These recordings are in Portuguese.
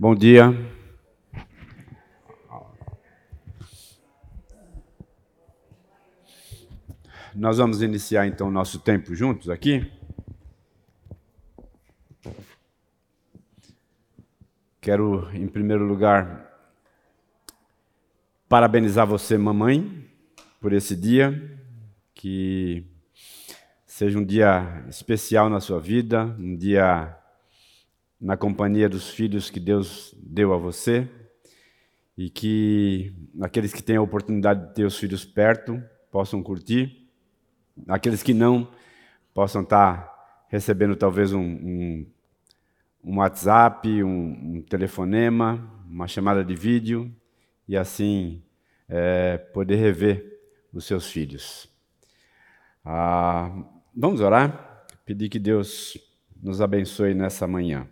Bom dia. Nós vamos iniciar então o nosso tempo juntos aqui. Quero, em primeiro lugar, parabenizar você, mamãe, por esse dia, que seja um dia especial na sua vida, um dia na companhia dos filhos que Deus deu a você e que aqueles que têm a oportunidade de ter os filhos perto possam curtir, aqueles que não possam estar recebendo talvez um, um, um WhatsApp, um, um, telefonema, uma chamada de vídeo e assim é, poder rever os seus filhos. Ah, vamos orar? Pedir que Deus nos abençoe nessa manhã.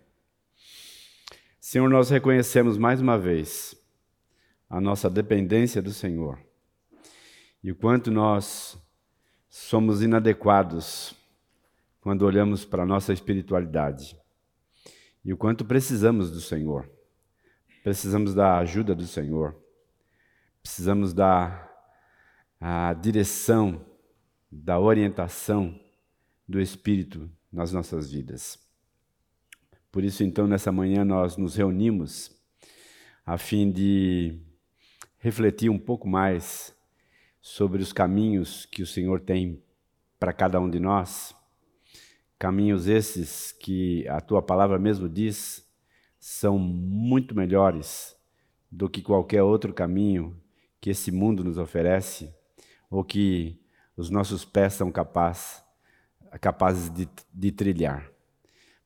Senhor, nós reconhecemos mais uma vez a nossa dependência do Senhor e o quanto nós somos inadequados quando olhamos para a nossa espiritualidade e o quanto precisamos do Senhor. Precisamos da ajuda do Senhor, precisamos da a direção, da orientação do Espírito nas nossas vidas. Por isso, então, nessa manhã nós nos reunimos a fim de refletir um pouco mais sobre os caminhos que o Senhor tem para cada um de nós. Caminhos esses que a tua palavra mesmo diz são muito melhores do que qualquer outro caminho que esse mundo nos oferece ou que os nossos pés são capaz, capazes de, de trilhar.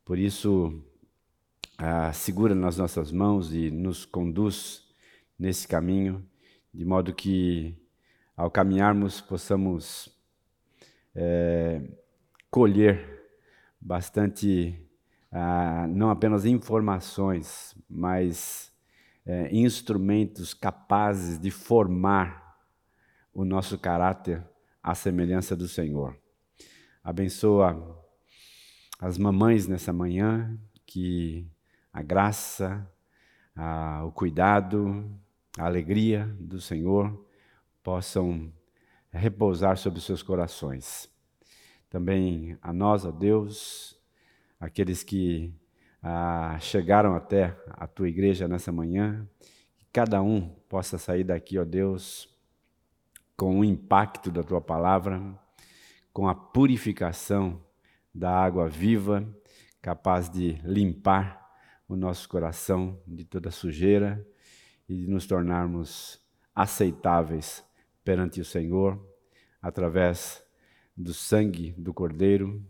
Por isso, ah, segura nas nossas mãos e nos conduz nesse caminho, de modo que, ao caminharmos, possamos é, colher bastante, ah, não apenas informações, mas é, instrumentos capazes de formar o nosso caráter à semelhança do Senhor. Abençoa as mamães nessa manhã que a graça, a, o cuidado, a alegria do Senhor possam repousar sobre os seus corações. Também a nós, ó Deus, aqueles que ah, chegaram até a tua igreja nessa manhã, que cada um possa sair daqui, ó Deus, com o impacto da tua palavra, com a purificação da água viva, capaz de limpar o nosso coração de toda sujeira e de nos tornarmos aceitáveis perante o Senhor através do sangue do Cordeiro,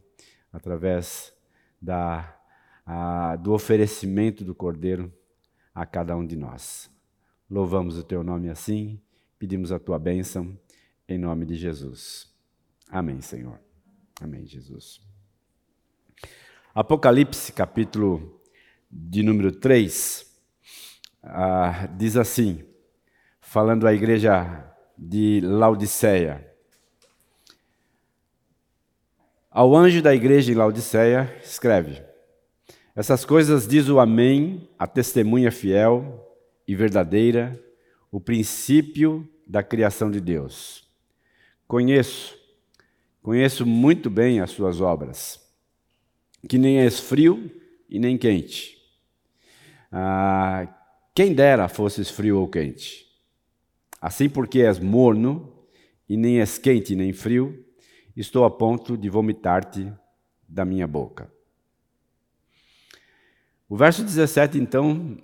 através da, a, do oferecimento do Cordeiro a cada um de nós. Louvamos o teu nome assim, pedimos a tua bênção em nome de Jesus. Amém, Senhor. Amém, Jesus. Apocalipse, capítulo de número 3, ah, diz assim, falando à igreja de Laodiceia. Ao anjo da igreja em Laodiceia, escreve: Essas coisas diz o Amém, a testemunha fiel e verdadeira, o princípio da criação de Deus. Conheço, conheço muito bem as suas obras, que nem és frio e nem quente. Ah, quem dera fosses frio ou quente. Assim, porque és morno, e nem és quente nem frio, estou a ponto de vomitar-te da minha boca. O verso 17, então,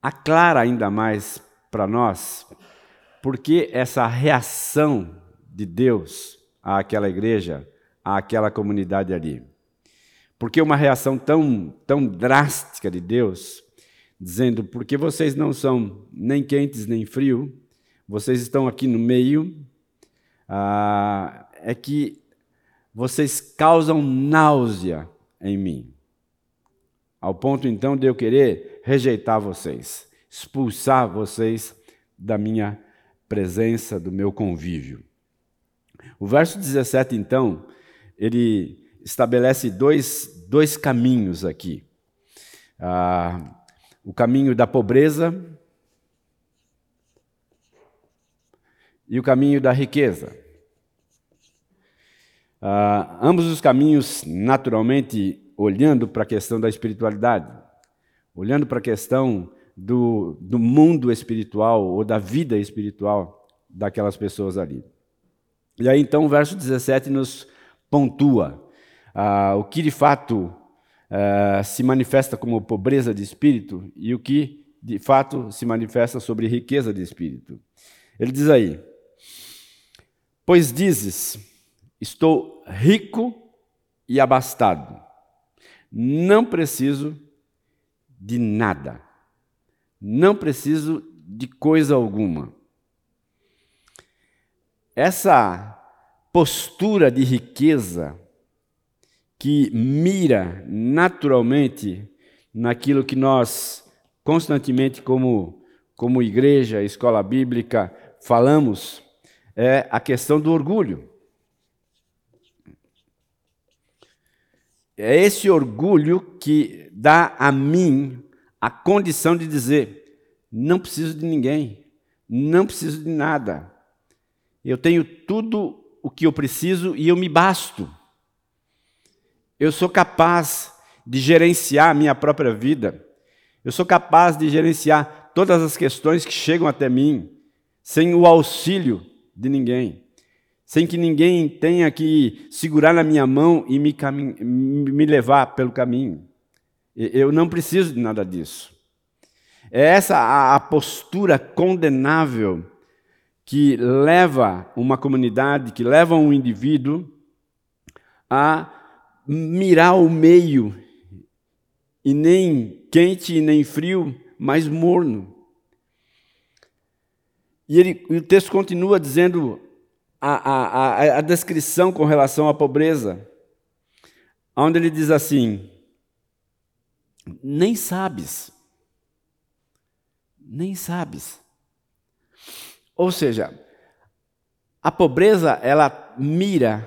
aclara ainda mais para nós porque essa reação de Deus àquela igreja, àquela comunidade ali. Por que uma reação tão, tão drástica de Deus, dizendo: porque vocês não são nem quentes nem frio, vocês estão aqui no meio, ah, é que vocês causam náusea em mim. Ao ponto então de eu querer rejeitar vocês, expulsar vocês da minha presença, do meu convívio. O verso 17, então, ele estabelece dois, dois caminhos aqui. Ah, o caminho da pobreza e o caminho da riqueza. Uh, ambos os caminhos, naturalmente, olhando para a questão da espiritualidade, olhando para a questão do, do mundo espiritual ou da vida espiritual daquelas pessoas ali. E aí, então, o verso 17 nos pontua uh, o que de fato uh, se manifesta como pobreza de espírito e o que de fato se manifesta sobre riqueza de espírito. Ele diz aí: Pois dizes, estou rico e abastado, não preciso de nada, não preciso de coisa alguma. Essa postura de riqueza que mira naturalmente naquilo que nós constantemente, como, como igreja, escola bíblica, falamos, é a questão do orgulho. É esse orgulho que dá a mim a condição de dizer: não preciso de ninguém, não preciso de nada. Eu tenho tudo o que eu preciso e eu me basto. Eu sou capaz de gerenciar a minha própria vida. Eu sou capaz de gerenciar todas as questões que chegam até mim, sem o auxílio de ninguém, sem que ninguém tenha que segurar na minha mão e me, me levar pelo caminho. Eu não preciso de nada disso. É essa a postura condenável que leva uma comunidade, que leva um indivíduo a mirar o meio, e nem quente e nem frio, mas morno. E, ele, o texto continua dizendo a, a, a, a descrição com relação à pobreza, onde ele diz assim: nem sabes, nem sabes. Ou seja, a pobreza ela mira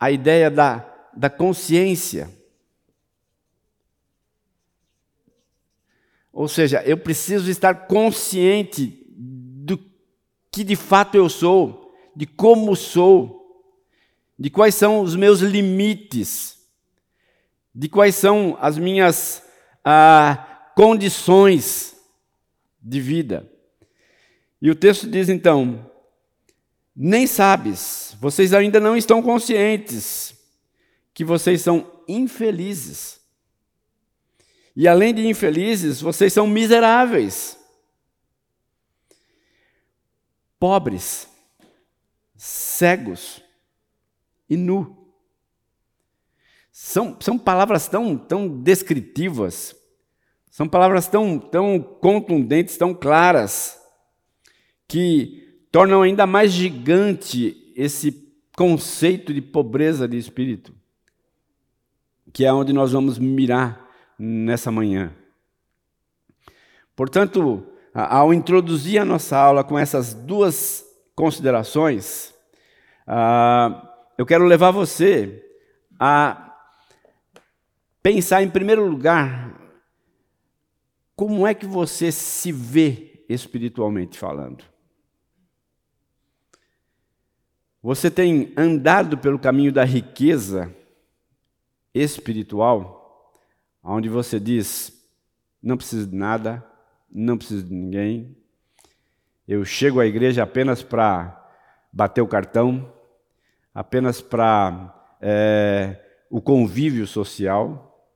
a ideia da da consciência. Ou seja, eu preciso estar consciente do que de fato eu sou, de como sou, de quais são os meus limites, de quais são as minhas ah, condições de vida. E o texto diz então: nem sabes, vocês ainda não estão conscientes que vocês são infelizes. E além de infelizes, vocês são miseráveis, pobres, cegos e nu. São, são palavras tão, tão descritivas, são palavras tão, tão contundentes, tão claras, que tornam ainda mais gigante esse conceito de pobreza de espírito que é onde nós vamos mirar nessa manhã. Portanto, ao introduzir a nossa aula com essas duas considerações, uh, eu quero levar você a pensar, em primeiro lugar, como é que você se vê espiritualmente falando. Você tem andado pelo caminho da riqueza espiritual, onde você diz: não preciso de nada, não preciso de ninguém, eu chego à igreja apenas para bater o cartão, apenas para é, o convívio social,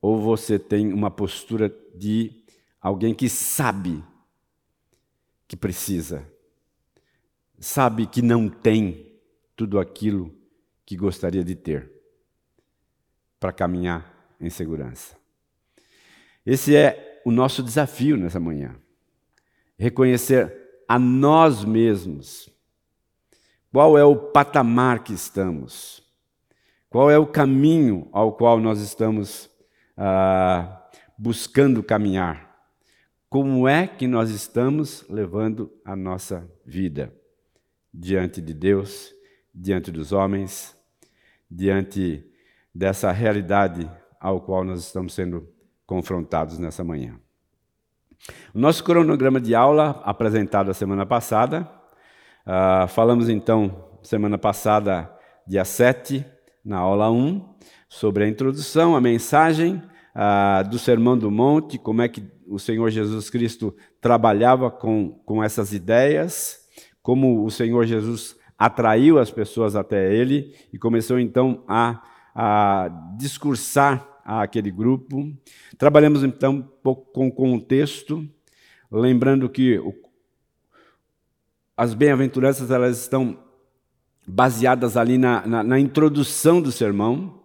ou você tem uma postura de alguém que sabe que precisa, sabe que não tem tudo aquilo que gostaria de ter para caminhar em segurança. Esse é o nosso desafio nessa manhã. Reconhecer a nós mesmos. Qual é o patamar que estamos? Qual é o caminho ao qual nós estamos ah, buscando caminhar? Como é que nós estamos levando a nossa vida diante de Deus, diante dos homens, diante dessa realidade ao qual nós estamos sendo confrontados nessa manhã. O nosso cronograma de aula, apresentado a semana passada, uh, falamos então, semana passada, dia 7, na aula 1, sobre a introdução, a mensagem uh, do Sermão do Monte, como é que o Senhor Jesus Cristo trabalhava com, com essas ideias, como o Senhor Jesus atraiu as pessoas até ele e começou então a, a discursar àquele grupo. Trabalhamos então um pouco com contexto, lembrando que o, as bem-aventuranças elas estão baseadas ali na, na, na introdução do sermão,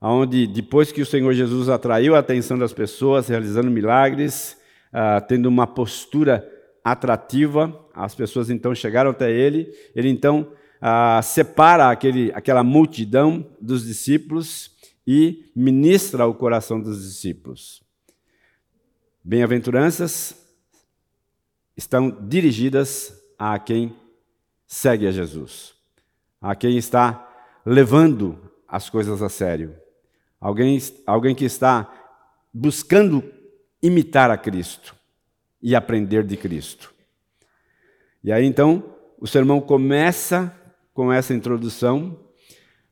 onde depois que o Senhor Jesus atraiu a atenção das pessoas, realizando milagres, uh, tendo uma postura atrativa, as pessoas então chegaram até ele, ele então uh, separa aquele, aquela multidão dos discípulos e ministra o coração dos discípulos. Bem-aventuranças estão dirigidas a quem segue a Jesus, a quem está levando as coisas a sério, alguém, alguém que está buscando imitar a Cristo e aprender de Cristo. E aí então o sermão começa com essa introdução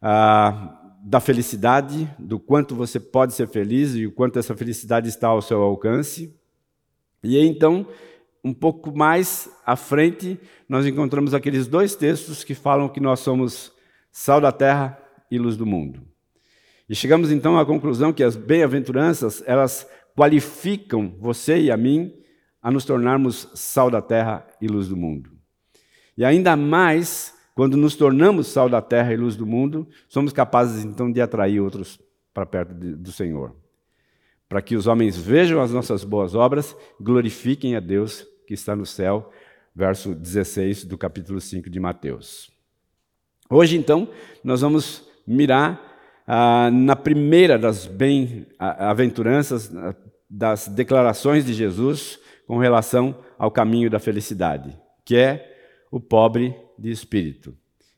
ah, da felicidade, do quanto você pode ser feliz e o quanto essa felicidade está ao seu alcance. E então, um pouco mais à frente, nós encontramos aqueles dois textos que falam que nós somos sal da terra e luz do mundo. E chegamos então à conclusão que as bem-aventuranças, elas qualificam você e a mim a nos tornarmos sal da terra e luz do mundo. E ainda mais, quando nos tornamos sal da terra e luz do mundo, somos capazes então de atrair outros para perto de, do Senhor. Para que os homens vejam as nossas boas obras, glorifiquem a Deus que está no céu. Verso 16 do capítulo 5 de Mateus. Hoje, então, nós vamos mirar ah, na primeira das bem-aventuranças, das declarações de Jesus com relação ao caminho da felicidade, que é o pobre de espírito.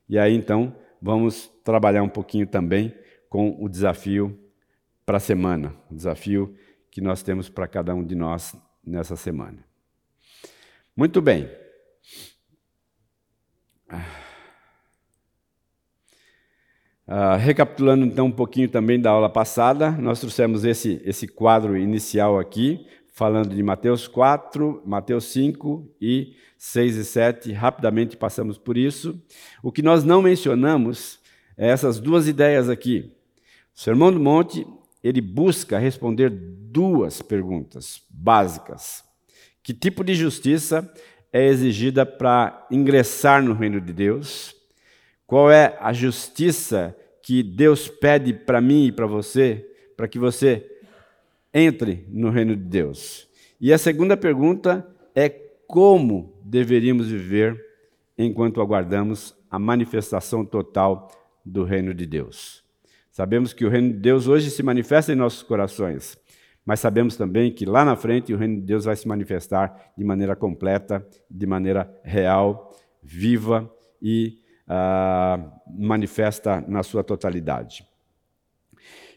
E aí então vamos trabalhar um pouquinho também com o desafio para a semana, o desafio que nós temos para cada um de nós nessa semana. Muito bem. Uh, recapitulando então um pouquinho também da aula passada, nós trouxemos esse, esse quadro inicial aqui, falando de Mateus 4, Mateus 5 e 6 e 7, rapidamente passamos por isso. O que nós não mencionamos é essas duas ideias aqui. O Sermão do Monte, ele busca responder duas perguntas básicas. Que tipo de justiça é exigida para ingressar no reino de Deus? Qual é a justiça que Deus pede para mim e para você, para que você entre no reino de Deus. E a segunda pergunta é como deveríamos viver enquanto aguardamos a manifestação total do reino de Deus. Sabemos que o reino de Deus hoje se manifesta em nossos corações, mas sabemos também que lá na frente o reino de Deus vai se manifestar de maneira completa, de maneira real, viva e uh, manifesta na sua totalidade.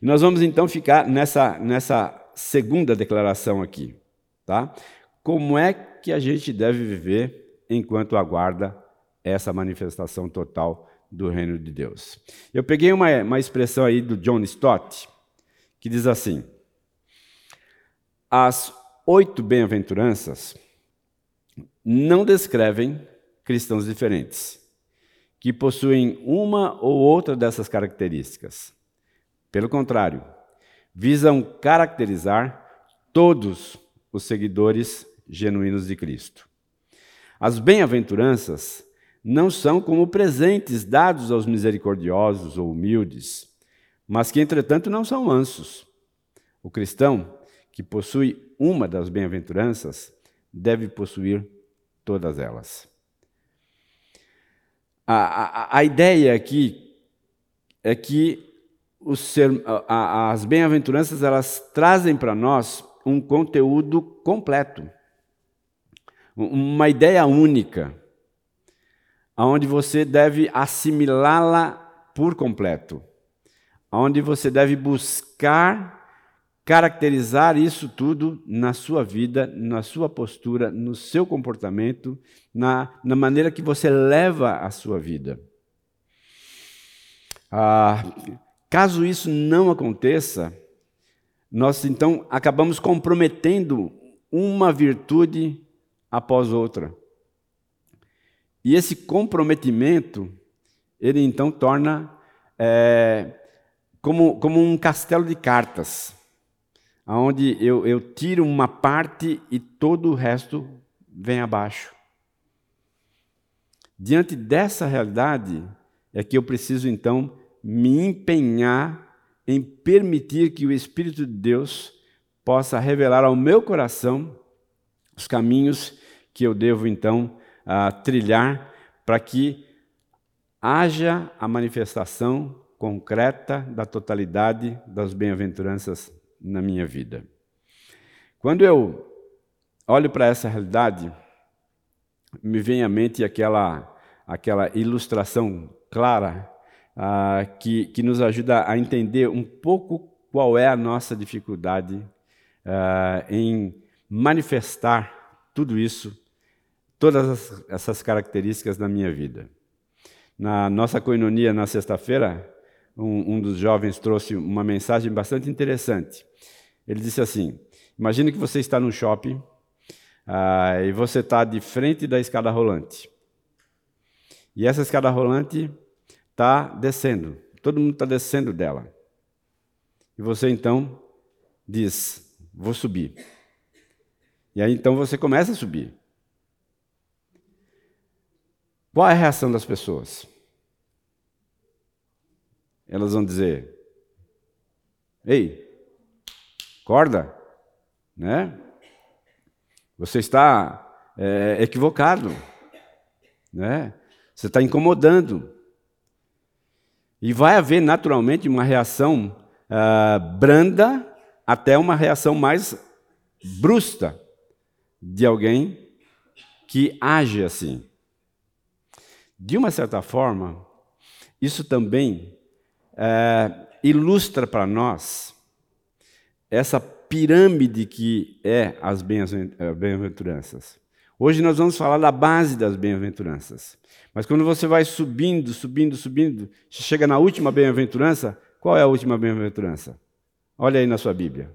E nós vamos então ficar nessa, nessa segunda declaração aqui, tá? Como é que a gente deve viver enquanto aguarda essa manifestação total do reino de Deus? Eu peguei uma, uma expressão aí do John Stott que diz assim: as oito bem-aventuranças não descrevem cristãos diferentes, que possuem uma ou outra dessas características. Pelo contrário, visam caracterizar todos os seguidores genuínos de Cristo. As bem-aventuranças não são como presentes dados aos misericordiosos ou humildes, mas que, entretanto, não são mansos. O cristão que possui uma das bem-aventuranças deve possuir todas elas. A, a, a ideia aqui é que ser, a, as bem-aventuranças elas trazem para nós um conteúdo completo, uma ideia única, aonde você deve assimilá-la por completo, aonde você deve buscar caracterizar isso tudo na sua vida, na sua postura, no seu comportamento, na, na maneira que você leva a sua vida. Ah, caso isso não aconteça, nós então acabamos comprometendo uma virtude após outra. E esse comprometimento, ele então torna é, como, como um castelo de cartas, onde eu, eu tiro uma parte e todo o resto vem abaixo. Diante dessa realidade, é que eu preciso então me empenhar em permitir que o Espírito de Deus possa revelar ao meu coração os caminhos que eu devo então uh, trilhar para que haja a manifestação concreta da totalidade das bem-aventuranças na minha vida. Quando eu olho para essa realidade, me vem à mente aquela, aquela ilustração clara uh, que, que nos ajuda a entender um pouco qual é a nossa dificuldade uh, em manifestar tudo isso, todas essas características na minha vida. Na nossa coinonia na sexta-feira, um, um dos jovens trouxe uma mensagem bastante interessante. Ele disse assim: Imagine que você está no shopping ah, e você está de frente da escada rolante. E essa escada rolante está descendo, todo mundo está descendo dela. E você então diz: Vou subir. E aí então você começa a subir. Qual é a reação das pessoas? elas vão dizer: Ei, acorda, né? Você está é, equivocado, né? Você está incomodando. E vai haver naturalmente uma reação uh, branda até uma reação mais brusca de alguém que age assim. De uma certa forma, isso também é, ilustra para nós essa pirâmide que é as é, bem-aventuranças. Hoje nós vamos falar da base das bem-aventuranças. Mas quando você vai subindo, subindo, subindo, chega na última bem-aventurança, qual é a última bem-aventurança? Olha aí na sua Bíblia.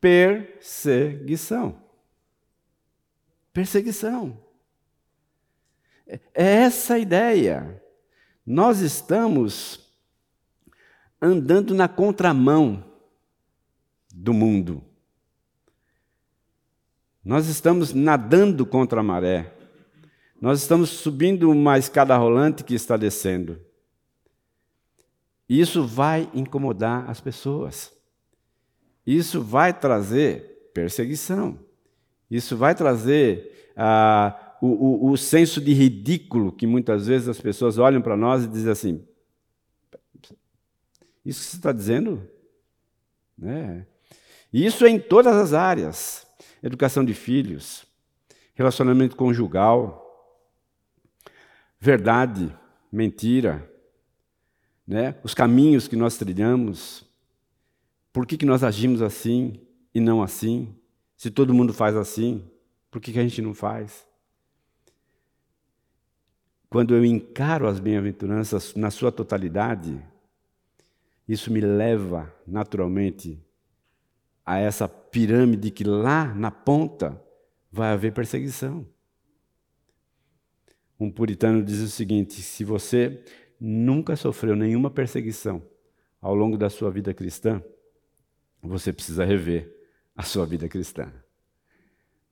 Perseguição. Perseguição. É essa a ideia. Nós estamos andando na contramão do mundo. Nós estamos nadando contra a maré. Nós estamos subindo uma escada rolante que está descendo. Isso vai incomodar as pessoas. Isso vai trazer perseguição. Isso vai trazer ah, o, o, o senso de ridículo que muitas vezes as pessoas olham para nós e dizem assim: Isso que você está dizendo? Né? E isso é em todas as áreas: educação de filhos, relacionamento conjugal, verdade, mentira, né? os caminhos que nós trilhamos, por que, que nós agimos assim e não assim? Se todo mundo faz assim, por que, que a gente não faz? Quando eu encaro as bem-aventuranças na sua totalidade, isso me leva naturalmente a essa pirâmide que lá na ponta vai haver perseguição. Um puritano diz o seguinte: se você nunca sofreu nenhuma perseguição ao longo da sua vida cristã, você precisa rever a sua vida cristã.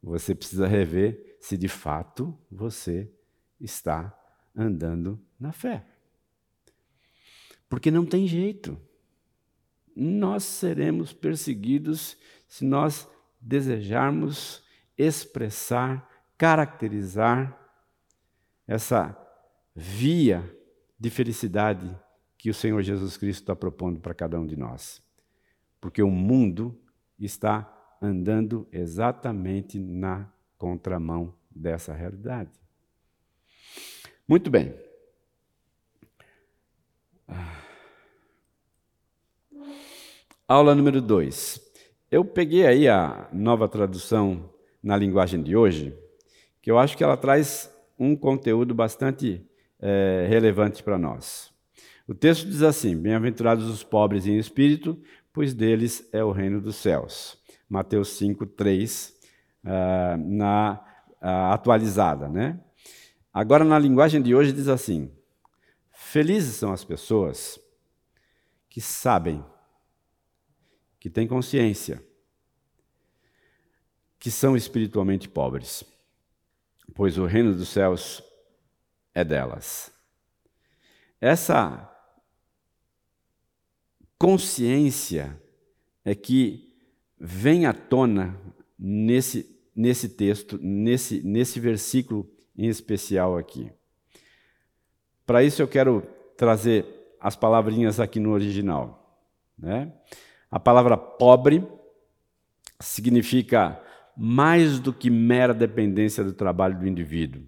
Você precisa rever se de fato você está andando na fé. Porque não tem jeito. Nós seremos perseguidos se nós desejarmos expressar, caracterizar essa via de felicidade que o Senhor Jesus Cristo está propondo para cada um de nós. Porque o mundo está andando exatamente na contramão dessa realidade. Muito bem. Aula número 2. Eu peguei aí a nova tradução na linguagem de hoje, que eu acho que ela traz um conteúdo bastante é, relevante para nós. O texto diz assim: Bem-aventurados os pobres em espírito, pois deles é o reino dos céus. Mateus 5, 3, uh, na uh, atualizada, né? Agora, na linguagem de hoje, diz assim: Felizes são as pessoas que sabem, que têm consciência, que são espiritualmente pobres, pois o reino dos céus é delas. Essa consciência é que vem à tona nesse, nesse texto, nesse, nesse versículo em especial aqui. Para isso eu quero trazer as palavrinhas aqui no original. Né? A palavra pobre significa mais do que mera dependência do trabalho do indivíduo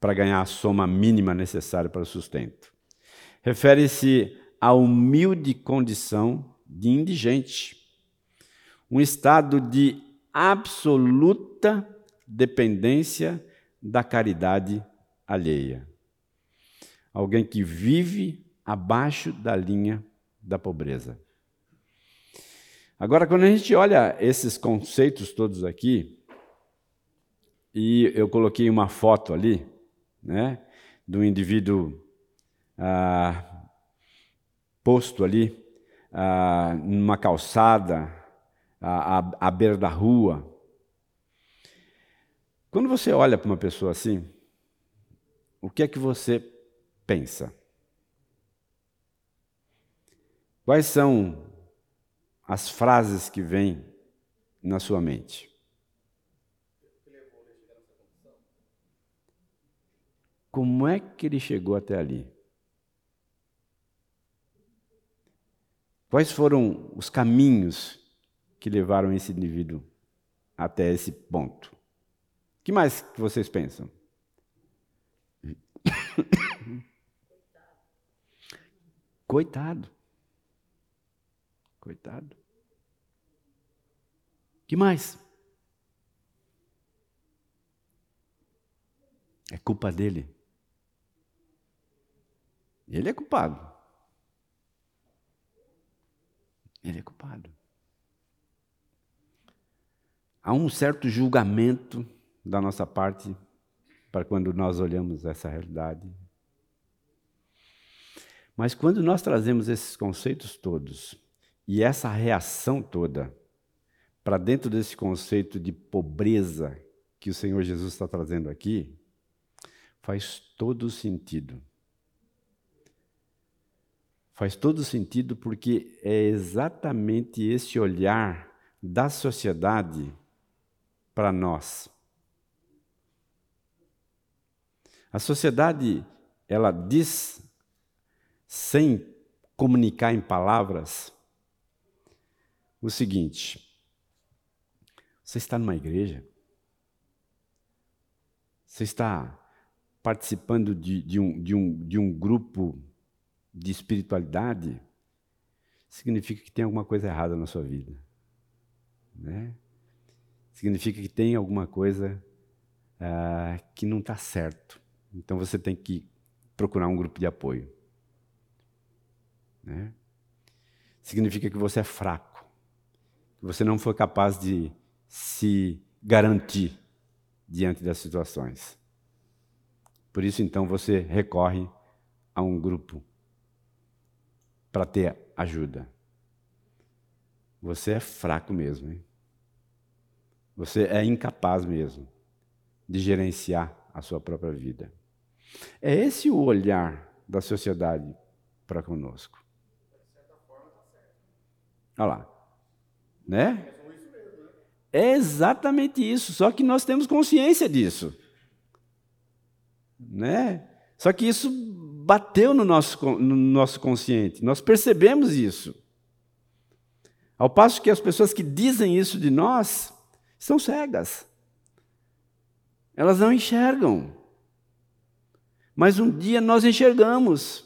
para ganhar a soma mínima necessária para o sustento. Refere-se à humilde condição de indigente, um estado de absoluta dependência da caridade alheia. Alguém que vive abaixo da linha da pobreza. Agora, quando a gente olha esses conceitos todos aqui, e eu coloquei uma foto ali, né, do indivíduo ah, posto ali, ah, numa calçada, à, à, à beira da rua, quando você olha para uma pessoa assim, o que é que você pensa? Quais são as frases que vêm na sua mente? Como é que ele chegou até ali? Quais foram os caminhos que levaram esse indivíduo até esse ponto? que mais vocês pensam? Coitado. Coitado. Que mais? É culpa dele. Ele é culpado. Ele é culpado. Há um certo julgamento da nossa parte para quando nós olhamos essa realidade. Mas quando nós trazemos esses conceitos todos e essa reação toda para dentro desse conceito de pobreza que o Senhor Jesus está trazendo aqui, faz todo sentido. Faz todo sentido porque é exatamente esse olhar da sociedade para nós. A sociedade, ela diz, sem comunicar em palavras, o seguinte: você está numa igreja? Você está participando de, de, um, de, um, de um grupo de espiritualidade? Significa que tem alguma coisa errada na sua vida. Né? Significa que tem alguma coisa uh, que não está certo. Então você tem que procurar um grupo de apoio. Né? Significa que você é fraco, que você não foi capaz de se garantir diante das situações. Por isso, então, você recorre a um grupo para ter ajuda. Você é fraco mesmo, hein? Você é incapaz mesmo de gerenciar a sua própria vida. É esse o olhar da sociedade para conosco. Olha lá. Né? É exatamente isso, só que nós temos consciência disso. Né? Só que isso bateu no nosso, no nosso consciente, nós percebemos isso. Ao passo que as pessoas que dizem isso de nós são cegas. Elas não enxergam. Mas um dia nós enxergamos.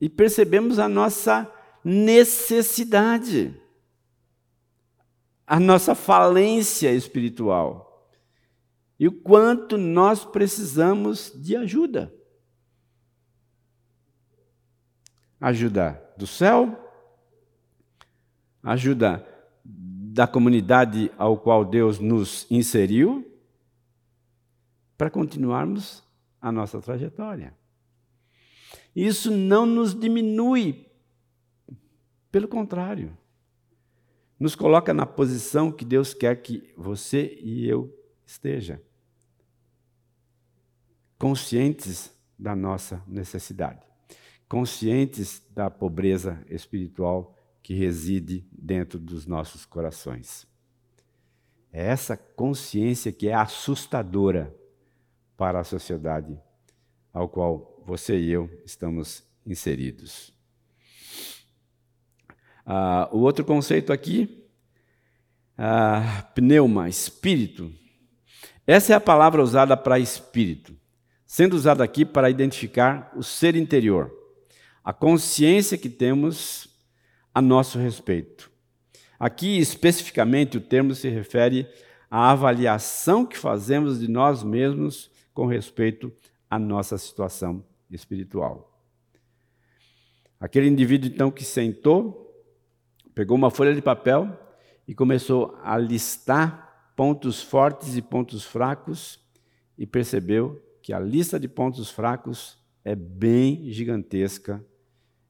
e percebemos a nossa necessidade, a nossa falência espiritual e o quanto nós precisamos de ajuda. Ajuda do céu, ajuda da comunidade ao qual Deus nos inseriu, para continuarmos a nossa trajetória. Isso não nos diminui, pelo contrário, nos coloca na posição que Deus quer que você e eu esteja, conscientes da nossa necessidade, conscientes da pobreza espiritual que reside dentro dos nossos corações. É essa consciência que é assustadora para a sociedade ao qual você e eu estamos inseridos. Ah, o outro conceito aqui, ah, pneuma, espírito. Essa é a palavra usada para espírito, sendo usada aqui para identificar o ser interior, a consciência que temos a nosso respeito. Aqui, especificamente, o termo se refere à avaliação que fazemos de nós mesmos com respeito à nossa situação espiritual. Aquele indivíduo, então, que sentou, pegou uma folha de papel e começou a listar pontos fortes e pontos fracos e percebeu que a lista de pontos fracos é bem gigantesca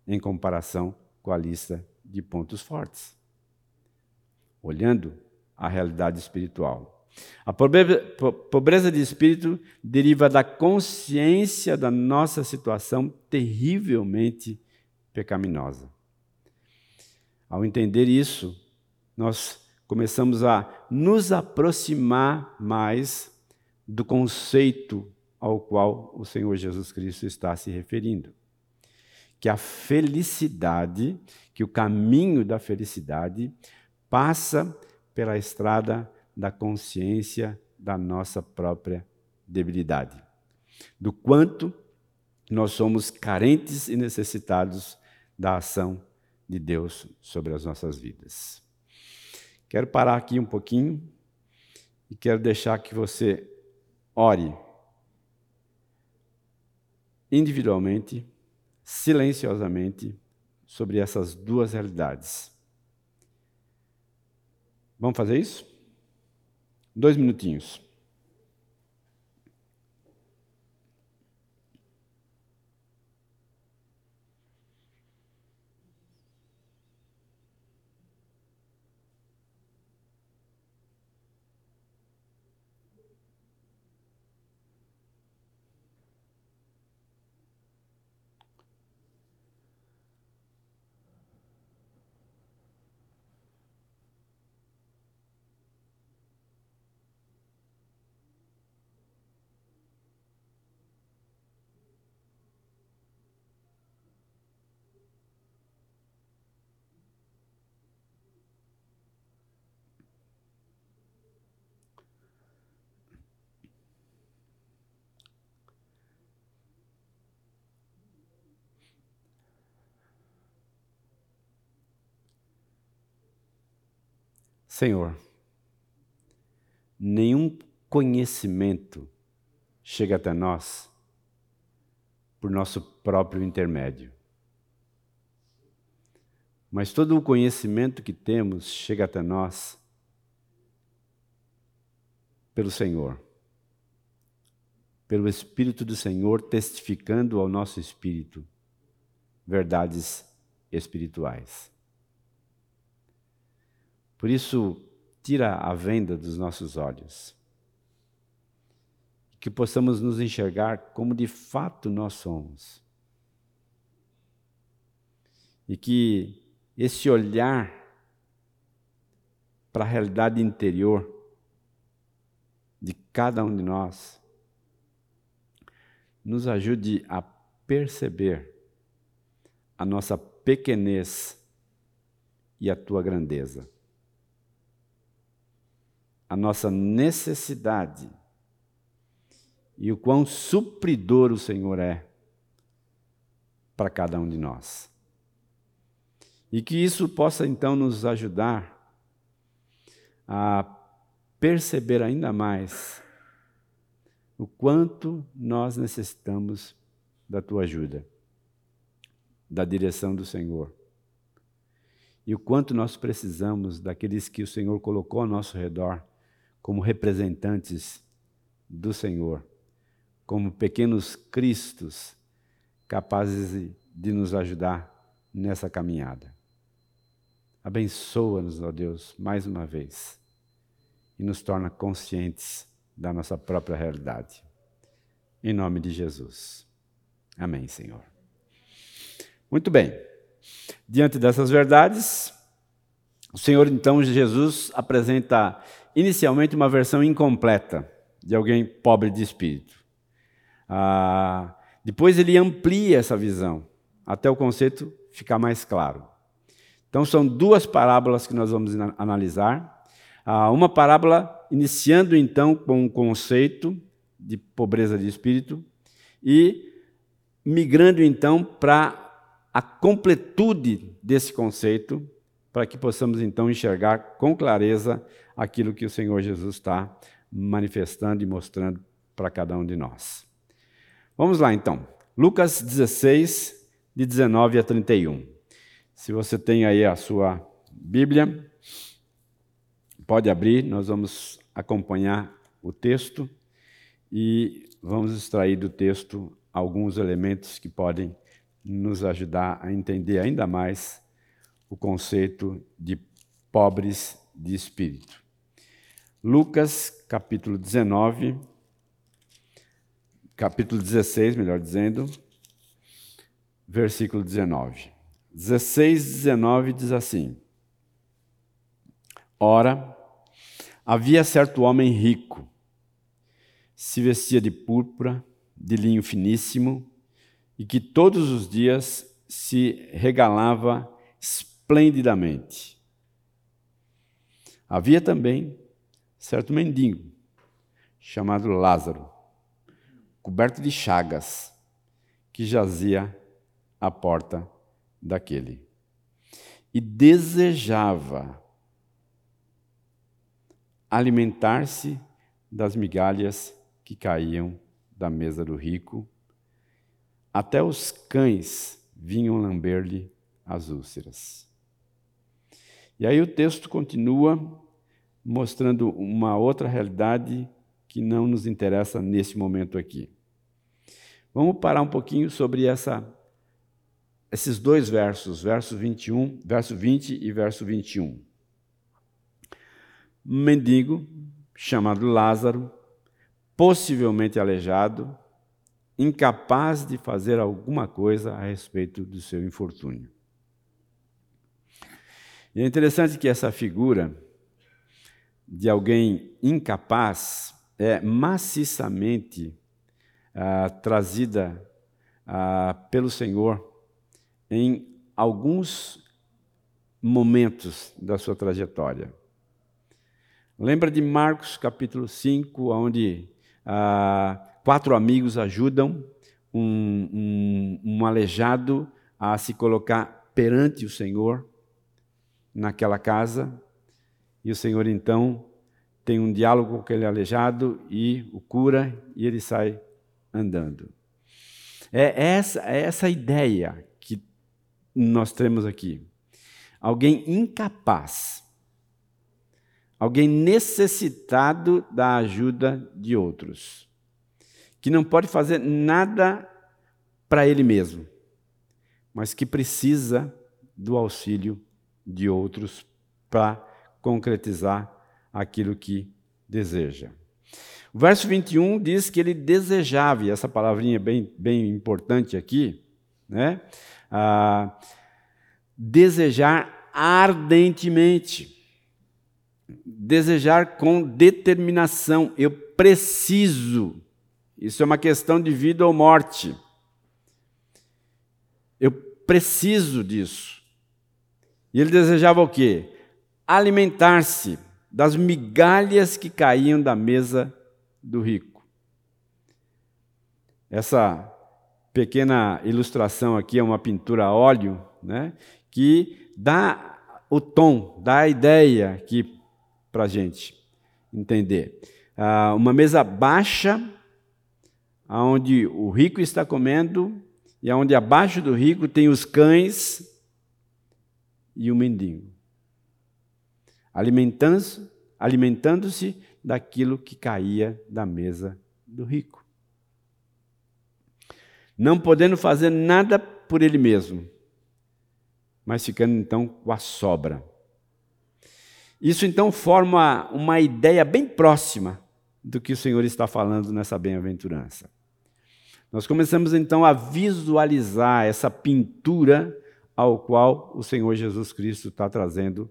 em comparação com a lista de pontos fortes. Olhando a realidade espiritual. A pobreza de espírito deriva da consciência da nossa situação terrivelmente pecaminosa. Ao entender isso, nós começamos a nos aproximar mais do conceito ao qual o Senhor Jesus Cristo está se referindo. Que a felicidade, que o caminho da felicidade passa pela estrada da consciência da nossa própria debilidade, do quanto nós somos carentes e necessitados da ação de Deus sobre as nossas vidas. Quero parar aqui um pouquinho e quero deixar que você ore individualmente, silenciosamente, sobre essas duas realidades. Vamos fazer isso? Dois minutinhos. Senhor, nenhum conhecimento chega até nós por nosso próprio intermédio. Mas todo o conhecimento que temos chega até nós pelo Senhor, pelo Espírito do Senhor testificando ao nosso espírito verdades espirituais. Por isso, tira a venda dos nossos olhos. Que possamos nos enxergar como de fato nós somos. E que esse olhar para a realidade interior de cada um de nós nos ajude a perceber a nossa pequenez e a tua grandeza a nossa necessidade e o quão supridor o Senhor é para cada um de nós. E que isso possa então nos ajudar a perceber ainda mais o quanto nós necessitamos da tua ajuda, da direção do Senhor. E o quanto nós precisamos daqueles que o Senhor colocou ao nosso redor como representantes do Senhor, como pequenos cristos capazes de nos ajudar nessa caminhada. Abençoa-nos, ó Deus, mais uma vez e nos torna conscientes da nossa própria realidade. Em nome de Jesus. Amém, Senhor. Muito bem. Diante dessas verdades, o Senhor então Jesus apresenta inicialmente uma versão incompleta de alguém pobre de espírito. Ah, depois ele amplia essa visão até o conceito ficar mais claro. Então são duas parábolas que nós vamos analisar. Ah, uma parábola iniciando então com o conceito de pobreza de espírito e migrando então para a completude desse conceito, para que possamos então enxergar com clareza aquilo que o Senhor Jesus está manifestando e mostrando para cada um de nós. Vamos lá então. Lucas 16, de 19 a 31. Se você tem aí a sua Bíblia, pode abrir, nós vamos acompanhar o texto e vamos extrair do texto alguns elementos que podem nos ajudar a entender ainda mais o conceito de pobres de espírito. Lucas, capítulo 19, capítulo 16, melhor dizendo, versículo 19. 16, 19 diz assim: Ora, havia certo homem rico, se vestia de púrpura, de linho finíssimo, e que todos os dias se regalava esplendidamente. Havia também certo mendigo, chamado Lázaro, coberto de chagas, que jazia à porta daquele. E desejava alimentar-se das migalhas que caíam da mesa do rico. Até os cães vinham lamber-lhe as úlceras. E aí o texto continua mostrando uma outra realidade que não nos interessa nesse momento aqui. Vamos parar um pouquinho sobre essa, esses dois versos, verso 21, verso 20 e verso 21. Um mendigo chamado Lázaro, possivelmente aleijado, incapaz de fazer alguma coisa a respeito do seu infortúnio. E é interessante que essa figura de alguém incapaz é maciçamente ah, trazida ah, pelo Senhor em alguns momentos da sua trajetória. Lembra de Marcos capítulo 5, onde ah, quatro amigos ajudam um, um, um aleijado a se colocar perante o Senhor naquela casa e o Senhor então tem um diálogo com aquele aleijado e o cura e ele sai andando. É essa, é essa ideia que nós temos aqui. Alguém incapaz, alguém necessitado da ajuda de outros, que não pode fazer nada para ele mesmo, mas que precisa do auxílio de outros para concretizar aquilo que deseja. O verso 21 diz que ele desejava, e essa palavrinha é bem, bem importante aqui, né? Ah, desejar ardentemente, desejar com determinação. Eu preciso. Isso é uma questão de vida ou morte. Eu preciso disso. E ele desejava o quê? Alimentar-se das migalhas que caíam da mesa do rico. Essa pequena ilustração aqui, é uma pintura a óleo, né, que dá o tom, dá a ideia aqui para a gente entender. Ah, uma mesa baixa, onde o rico está comendo, e onde abaixo do rico tem os cães e o mendigo, alimentando-se alimentando daquilo que caía da mesa do rico. Não podendo fazer nada por ele mesmo, mas ficando então com a sobra. Isso então forma uma ideia bem próxima do que o Senhor está falando nessa bem-aventurança. Nós começamos então a visualizar essa pintura ao qual o Senhor Jesus Cristo está trazendo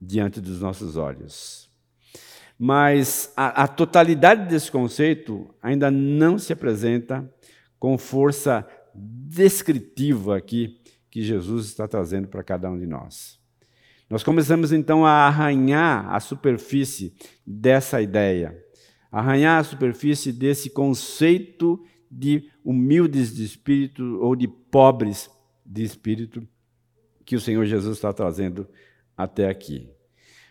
diante dos nossos olhos. Mas a, a, totalidade desse conceito ainda não se apresenta com força descritiva aqui que Jesus está trazendo para cada um de nós. Nós começamos então a arranhar a superfície dessa ideia, arranhar a superfície desse conceito de humildes de espírito ou de pobres de espírito que o Senhor Jesus está trazendo até aqui.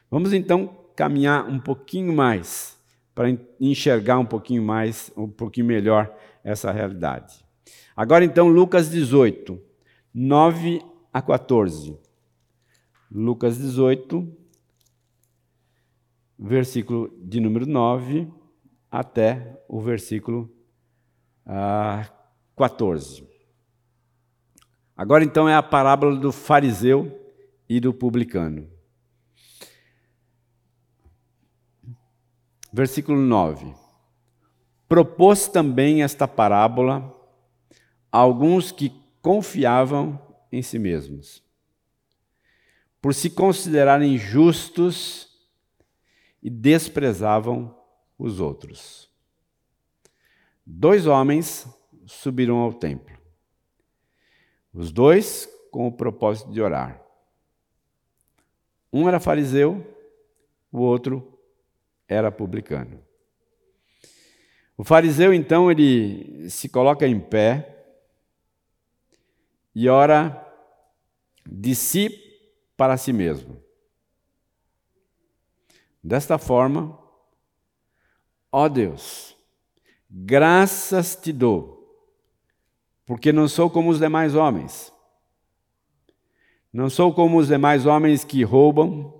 Vamos então caminhar um pouquinho mais para enxergar um pouquinho mais, um pouquinho melhor essa realidade. Agora então Lucas 18, 9 a 14. Lucas 18, versículo de número 9 até o versículo ah, 14. Agora então é a parábola do fariseu e do publicano. Versículo 9. Propôs também esta parábola a alguns que confiavam em si mesmos por se considerarem justos e desprezavam os outros. Dois homens subiram ao templo, os dois com o propósito de orar. Um era fariseu, o outro era publicano. O fariseu, então, ele se coloca em pé e ora de si para si mesmo. Desta forma, ó Deus, graças te dou, porque não sou como os demais homens. Não sou como os demais homens que roubam,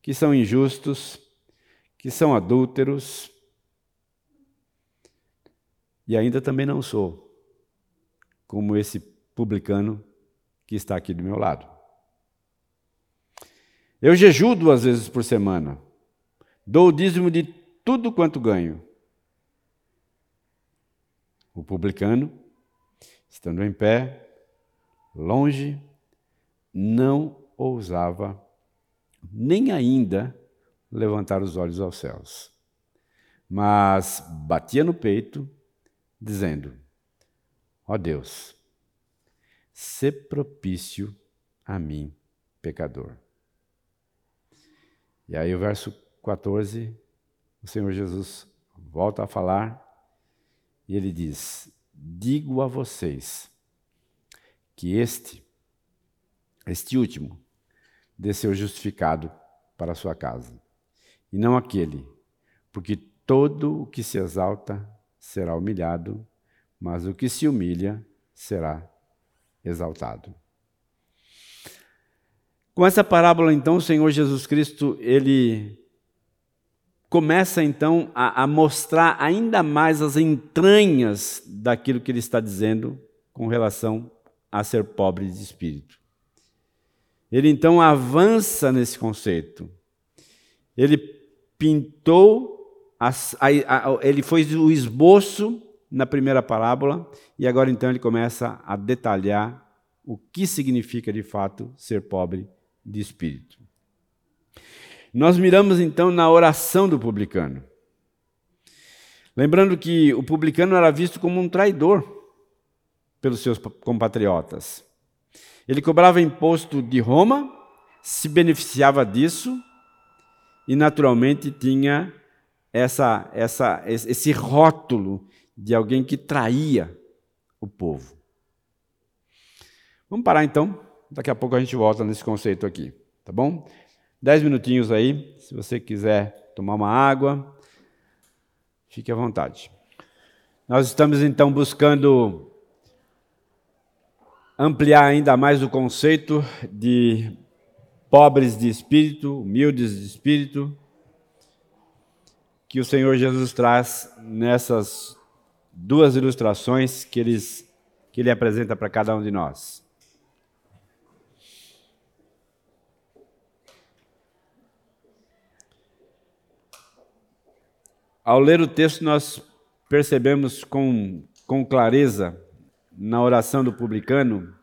que são injustos, que são adúlteros. E ainda também não sou como esse publicano que está aqui do meu lado. Eu jejuo duas vezes por semana. Dou o dízimo de tudo quanto ganho. O publicano, estando em pé, longe, não ousava nem ainda levantar os olhos aos céus, mas batia no peito, dizendo: Ó oh Deus, se propício a mim, pecador. E aí, o verso 14, o Senhor Jesus volta a falar e ele diz: Digo a vocês que este, este último, desceu justificado para sua casa, e não aquele, porque todo o que se exalta será humilhado, mas o que se humilha será exaltado. Com essa parábola, então, o Senhor Jesus Cristo, ele começa então a, a, mostrar ainda mais as entranhas daquilo que ele está dizendo com relação a ser pobre de espírito. Ele então avança nesse conceito. Ele pintou, a, a, ele foi o esboço na primeira parábola e agora então ele começa a detalhar o que significa de fato ser pobre de espírito. Nós miramos então na oração do publicano. Lembrando que o publicano era visto como um traidor pelos seus compatriotas. Ele cobrava imposto de Roma, se beneficiava disso e naturalmente tinha essa, essa, esse rótulo de alguém que traía o povo. Vamos parar então. Daqui a pouco a gente volta nesse conceito aqui, tá bom? Dez minutinhos aí, se você quiser tomar uma água, fique à vontade. Nós estamos então buscando ampliar ainda mais o conceito de pobres de espírito, humildes de espírito, que o Senhor Jesus traz nessas duas ilustrações que, eles, que ele apresenta para cada um de nós. Ao ler o texto, nós percebemos com, com clareza, na oração do publicano,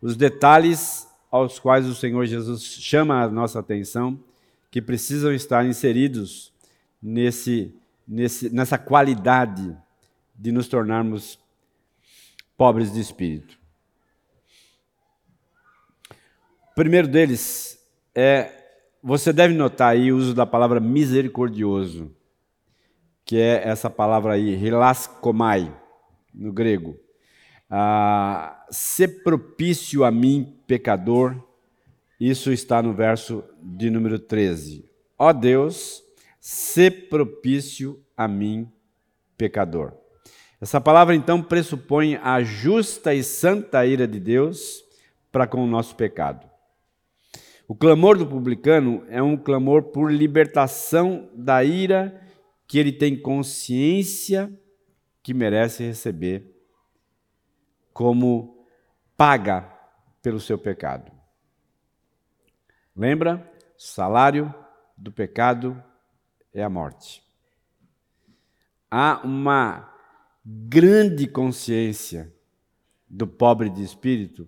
os detalhes aos quais o Senhor Jesus chama a nossa atenção, que precisam estar inseridos nesse, nesse, nessa qualidade de nos tornarmos pobres de espírito. O primeiro deles é, você deve notar aí o uso da palavra misericordioso, que é essa palavra aí, hilaskomai, no grego. Ah, ser propício a mim, pecador, isso está no verso de número 13. Ó Deus, se propício a mim, pecador. Essa palavra então pressupõe a justa e santa ira de Deus para com o nosso pecado. O clamor do publicano é um clamor por libertação da ira que ele tem consciência que merece receber como paga pelo seu pecado. Lembra? Salário do pecado é a morte. Há uma grande consciência do pobre de espírito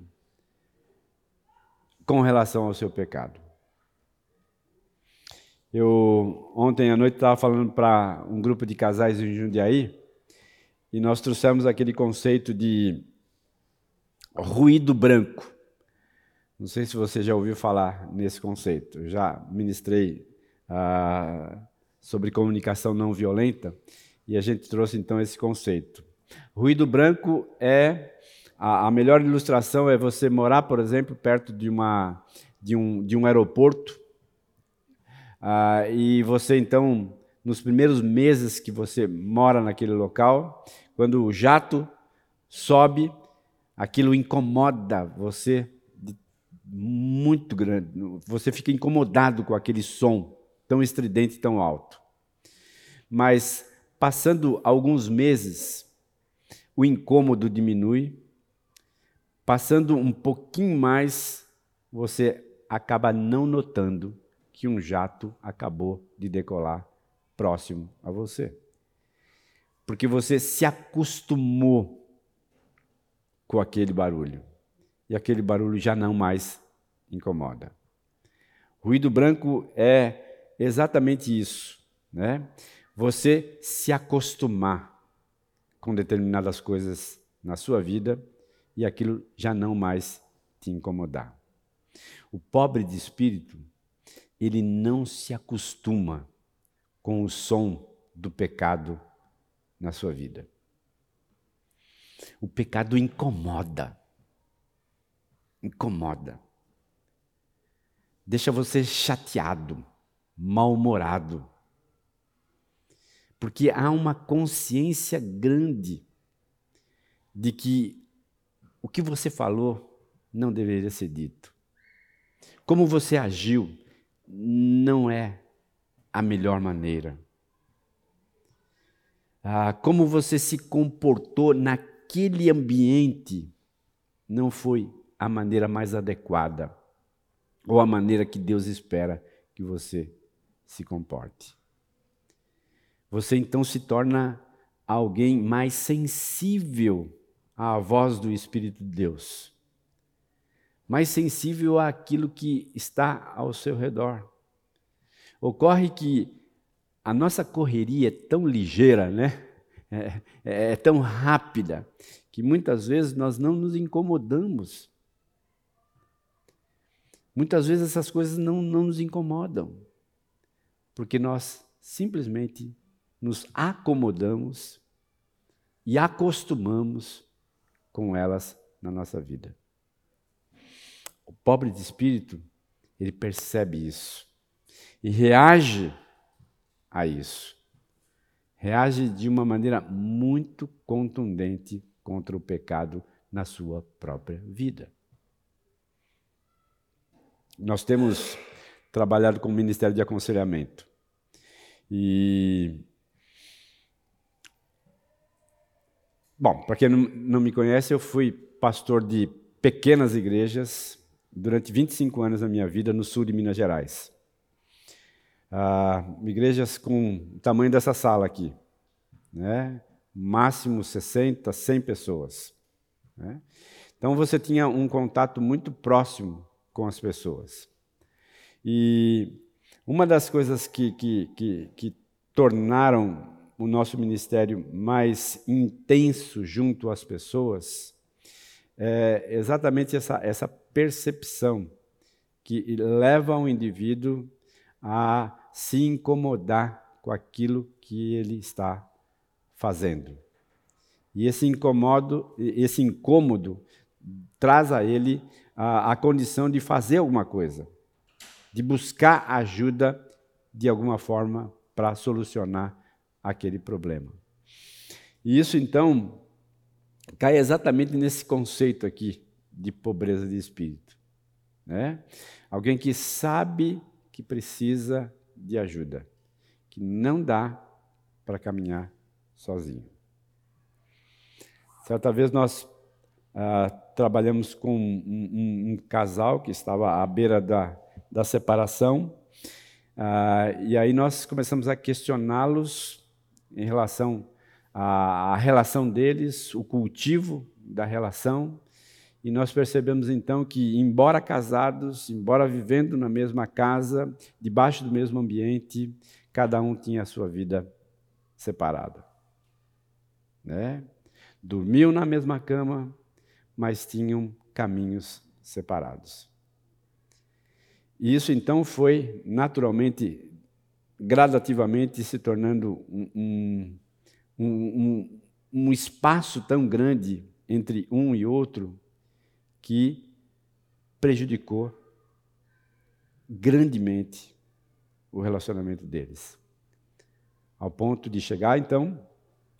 com relação ao seu pecado. Eu ontem à noite estava falando para um grupo de casais em Jundiaí e nós trouxemos aquele conceito de ruído branco. Não sei se você já ouviu falar nesse conceito. Eu já ministrei ah, sobre comunicação não violenta, e a gente trouxe então esse conceito. Ruído branco é a, a melhor ilustração é você morar, por exemplo, perto de uma de um, de um aeroporto ah, e você então nos primeiros meses que você mora naquele local, quando o jato sobe, aquilo incomoda você muito grande. Você fica incomodado com aquele som tão estridente, tão alto. Mas passando alguns meses, o incômodo diminui. Passando um pouquinho mais, você acaba não notando que um jato acabou de decolar próximo a você. Porque você se acostumou com aquele barulho. E aquele barulho já não mais incomoda. Ruído branco é exatamente isso, né? Você se acostumar com determinadas coisas na sua vida e aquilo já não mais te incomodar. O pobre de espírito, ele não se acostuma com o som do pecado na sua vida. O pecado incomoda. Incomoda. Deixa você chateado mal-humorado. Porque há uma consciência grande de que o que você falou não deveria ser dito. Como você agiu não é a melhor maneira. Ah, como você se comportou naquele ambiente não foi a maneira mais adequada ou a maneira que Deus espera que você se comporte. Você então se torna alguém mais sensível à voz do Espírito de Deus, mais sensível àquilo que está ao seu redor. Ocorre que a nossa correria é tão ligeira, né? É, é, é tão rápida, que muitas vezes nós não nos incomodamos. Muitas vezes essas coisas não, não nos incomodam porque nós simplesmente nos acomodamos e acostumamos com elas na nossa vida. O pobre de espírito, ele percebe isso e reage a isso. Reage de uma maneira muito contundente contra o pecado na sua própria vida. Nós temos trabalhado com o Ministério de Aconselhamento. E. Bom, para quem não me conhece, eu fui pastor de pequenas igrejas durante 25 anos da minha vida no sul de Minas Gerais. Ah, igrejas com o tamanho dessa sala aqui, né? máximo 60, 100 pessoas. Né? Então você tinha um contato muito próximo com as pessoas. E uma das coisas que, que, que, que tornaram o nosso ministério mais intenso junto às pessoas é exatamente essa, essa percepção que leva o indivíduo a se incomodar com aquilo que ele está fazendo. E esse incomodo, esse incômodo traz a ele a, a condição de fazer alguma coisa, de buscar ajuda de alguma forma para solucionar aquele problema. E isso então cai exatamente nesse conceito aqui de pobreza de espírito, né? Alguém que sabe que precisa de ajuda, que não dá para caminhar sozinho. Certa vez nós ah, trabalhamos com um, um, um, casal que estava à beira da, da separação, ah, e aí nós começamos a questioná-los em relação à, à relação deles, o cultivo da relação, e nós percebemos então que, embora casados, embora vivendo na mesma casa, debaixo do mesmo ambiente, cada um tinha a sua vida separada né? Dormiam na mesma cama, mas tinham caminhos separados. E isso então foi naturalmente, gradativamente se tornando um, um, um, um espaço tão grande entre um e outro que prejudicou grandemente o relacionamento deles. Ao ponto de chegar, então,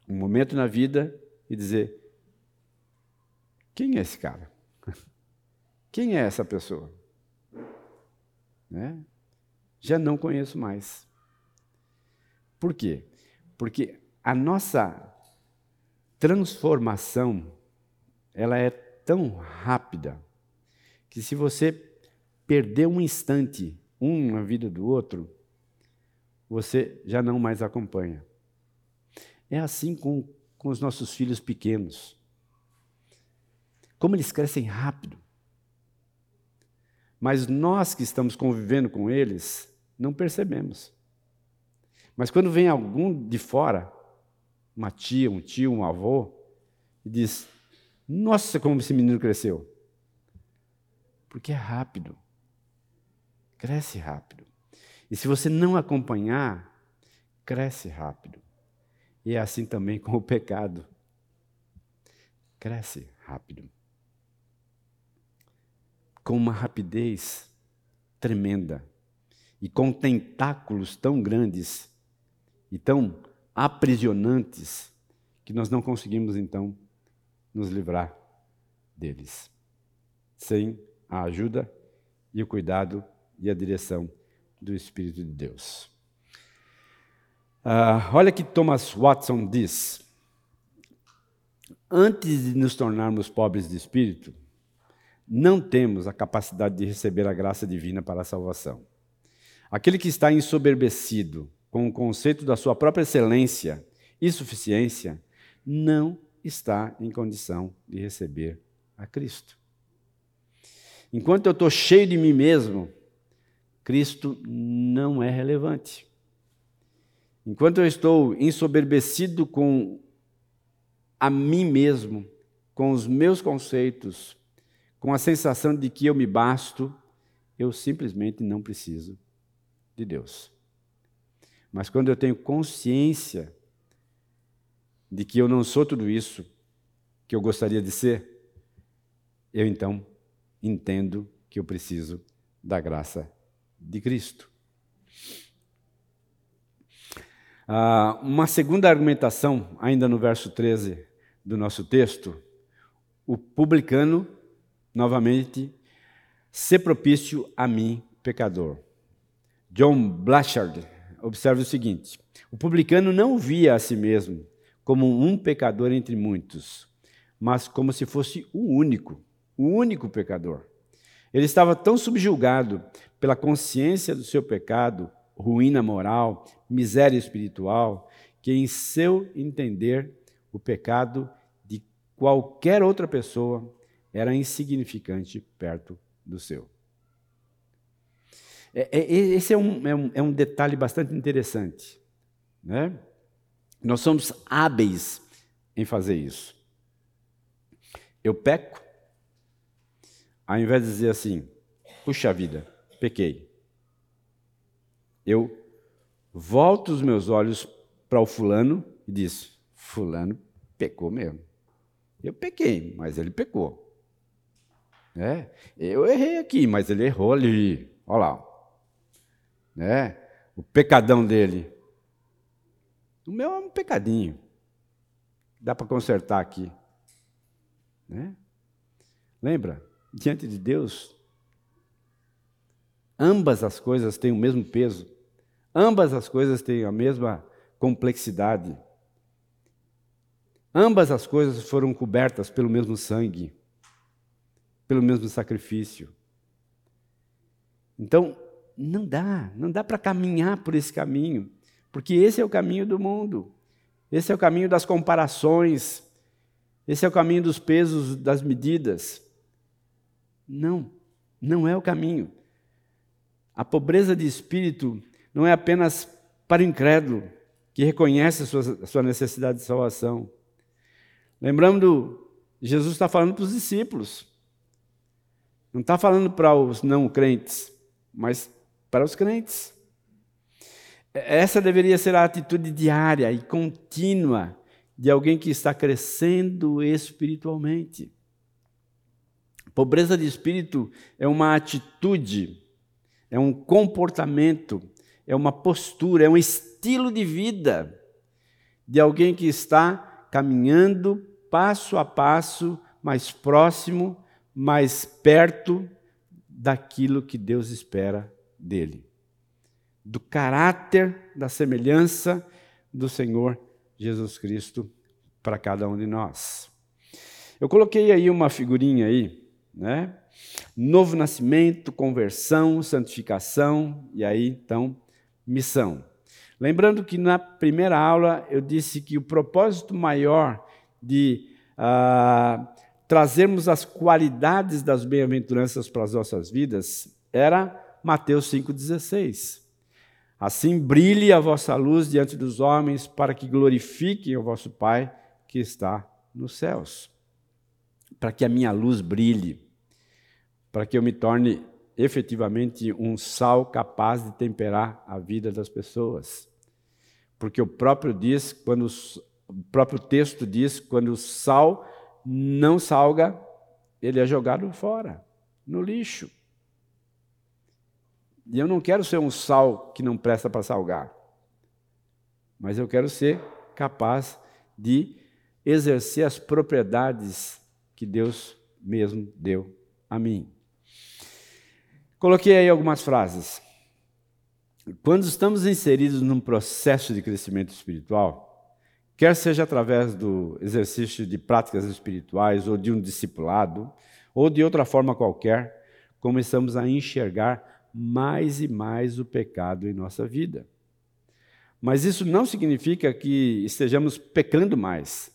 um momento na vida e dizer: quem é esse cara? Quem é essa pessoa? Né? Já não conheço mais. Por quê? Porque a nossa transformação ela é tão rápida que se você perder um instante um na vida do outro, você já não mais acompanha. É assim com, com os nossos filhos pequenos. Como eles crescem rápido. Mas nós que estamos convivendo com eles, não percebemos. Mas quando vem algum de fora, uma tia, um tio, um avô, e diz: Nossa, como esse menino cresceu. Porque é rápido. Cresce rápido. E se você não acompanhar, cresce rápido. E é assim também com o pecado. Cresce rápido. Com uma rapidez tremenda. E com tentáculos tão grandes e tão aprisionantes que nós não conseguimos então nos livrar deles. Sem a ajuda e o cuidado e a direção do Espírito de Deus. Uh, olha que Thomas Watson diz: Antes de nos tornarmos pobres de espírito, não temos a capacidade de receber a graça divina para a salvação. Aquele que está ensoberbecido com o conceito da sua própria excelência e suficiência, não está em condição de receber a Cristo. Enquanto eu estou cheio de mim mesmo, Cristo não é relevante. Enquanto eu estou ensoberbecido com a mim mesmo, com os meus conceitos, com a sensação de que eu me basto, eu simplesmente não preciso de Deus. Mas quando eu tenho consciência de que eu não sou tudo isso, que eu gostaria de ser, eu então entendo que eu preciso da graça de Cristo. Ah, uma segunda argumentação, ainda no verso 13 do nosso texto, o publicano, novamente, ser propício a mim, pecador. John Blanchard observa o seguinte: o publicano não via a si mesmo como um pecador entre muitos, mas como se fosse o único, o único pecador. Ele estava tão subjugado pela consciência do seu pecado, ruína moral, miséria espiritual, que em seu entender o pecado de qualquer outra pessoa era insignificante perto do seu. É, é, esse é um, é, um, é um detalhe bastante interessante. Né? Nós somos hábeis em fazer isso. Eu peco, ao invés de dizer assim, puxa vida, pequei. Eu volto os meus olhos para o fulano e diz: fulano pecou mesmo. Eu pequei, mas ele pecou. É, eu errei aqui, mas ele errou ali. Olha lá. Né? O pecadão dele. O meu é um pecadinho. Dá para consertar aqui. Né? Lembra? Diante de Deus, ambas as coisas têm o mesmo peso. Ambas as coisas têm a mesma complexidade. Ambas as coisas foram cobertas pelo mesmo sangue, pelo mesmo sacrifício. Então, não dá, não dá para caminhar por esse caminho. Porque esse é o caminho do mundo. Esse é o caminho das comparações. Esse é o caminho dos pesos, das medidas. Não, não é o caminho. A pobreza de espírito não é apenas para o incrédulo, que reconhece a sua, a sua necessidade de salvação. Lembrando, Jesus está falando para os discípulos. Não está falando para os não crentes, mas para os crentes. Essa deveria ser a atitude diária e contínua de alguém que está crescendo espiritualmente. Pobreza de espírito é uma atitude, é um comportamento, é uma postura, é um estilo de vida de alguém que está caminhando passo a passo, mais próximo, mais perto daquilo que Deus espera dele do caráter, da semelhança do Senhor Jesus Cristo para cada um de nós. Eu coloquei aí uma figurinha aí, né? Novo nascimento, conversão, santificação e aí então missão. Lembrando que na primeira aula eu disse que o propósito maior de ah, trazermos as qualidades das bem-aventuranças para as nossas vidas era Mateus 5,16. Assim brilhe a vossa luz diante dos homens, para que glorifiquem o vosso Pai que está nos céus. Para que a minha luz brilhe, para que eu me torne efetivamente um sal capaz de temperar a vida das pessoas. Porque o próprio diz, quando o próprio texto diz, quando o sal não salga, ele é jogado fora, no lixo. E eu não quero ser um sal que não presta para salgar, mas eu quero ser capaz de exercer as propriedades que Deus mesmo deu a mim. Coloquei aí algumas frases. Quando estamos inseridos num processo de crescimento espiritual, quer seja através do exercício de práticas espirituais ou de um discipulado, ou de outra forma qualquer, começamos a enxergar mais e mais o pecado em nossa vida. Mas isso não significa que estejamos pecando mais.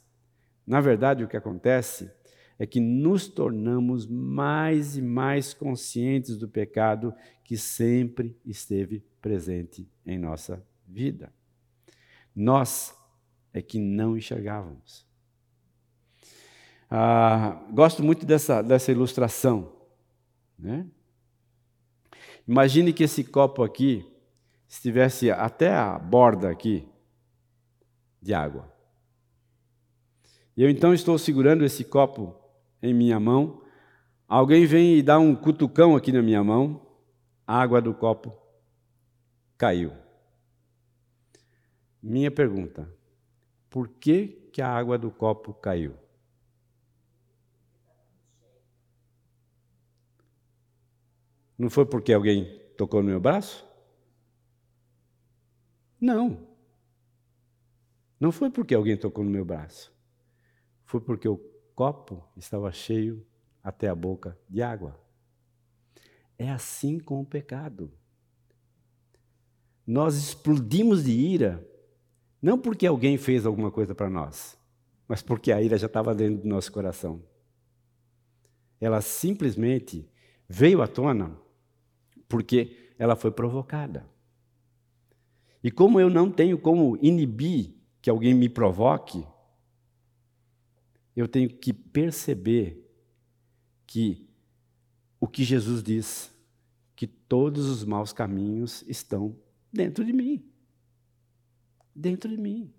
Na verdade, o que acontece é que nos tornamos mais e mais conscientes do pecado que sempre esteve presente em nossa vida. Nós é que não enxergávamos. Ah, gosto muito dessa, dessa ilustração. Né? Imagine que esse copo aqui estivesse até a borda aqui de água. Eu então estou segurando esse copo em minha mão. Alguém vem e dá um cutucão aqui na minha mão. A água do copo caiu. Minha pergunta: por que, que a água do copo caiu? Não foi porque alguém tocou no meu braço? Não. Não foi porque alguém tocou no meu braço. Foi porque o copo estava cheio até a boca de água. É assim com o pecado. Nós explodimos de ira, não porque alguém fez alguma coisa para nós, mas porque a ira já estava dentro do nosso coração. Ela simplesmente veio à tona porque ela foi provocada. E como eu não tenho como inibir que alguém me provoque, eu tenho que perceber que o que Jesus diz, que todos os maus caminhos estão dentro de mim. Dentro de mim.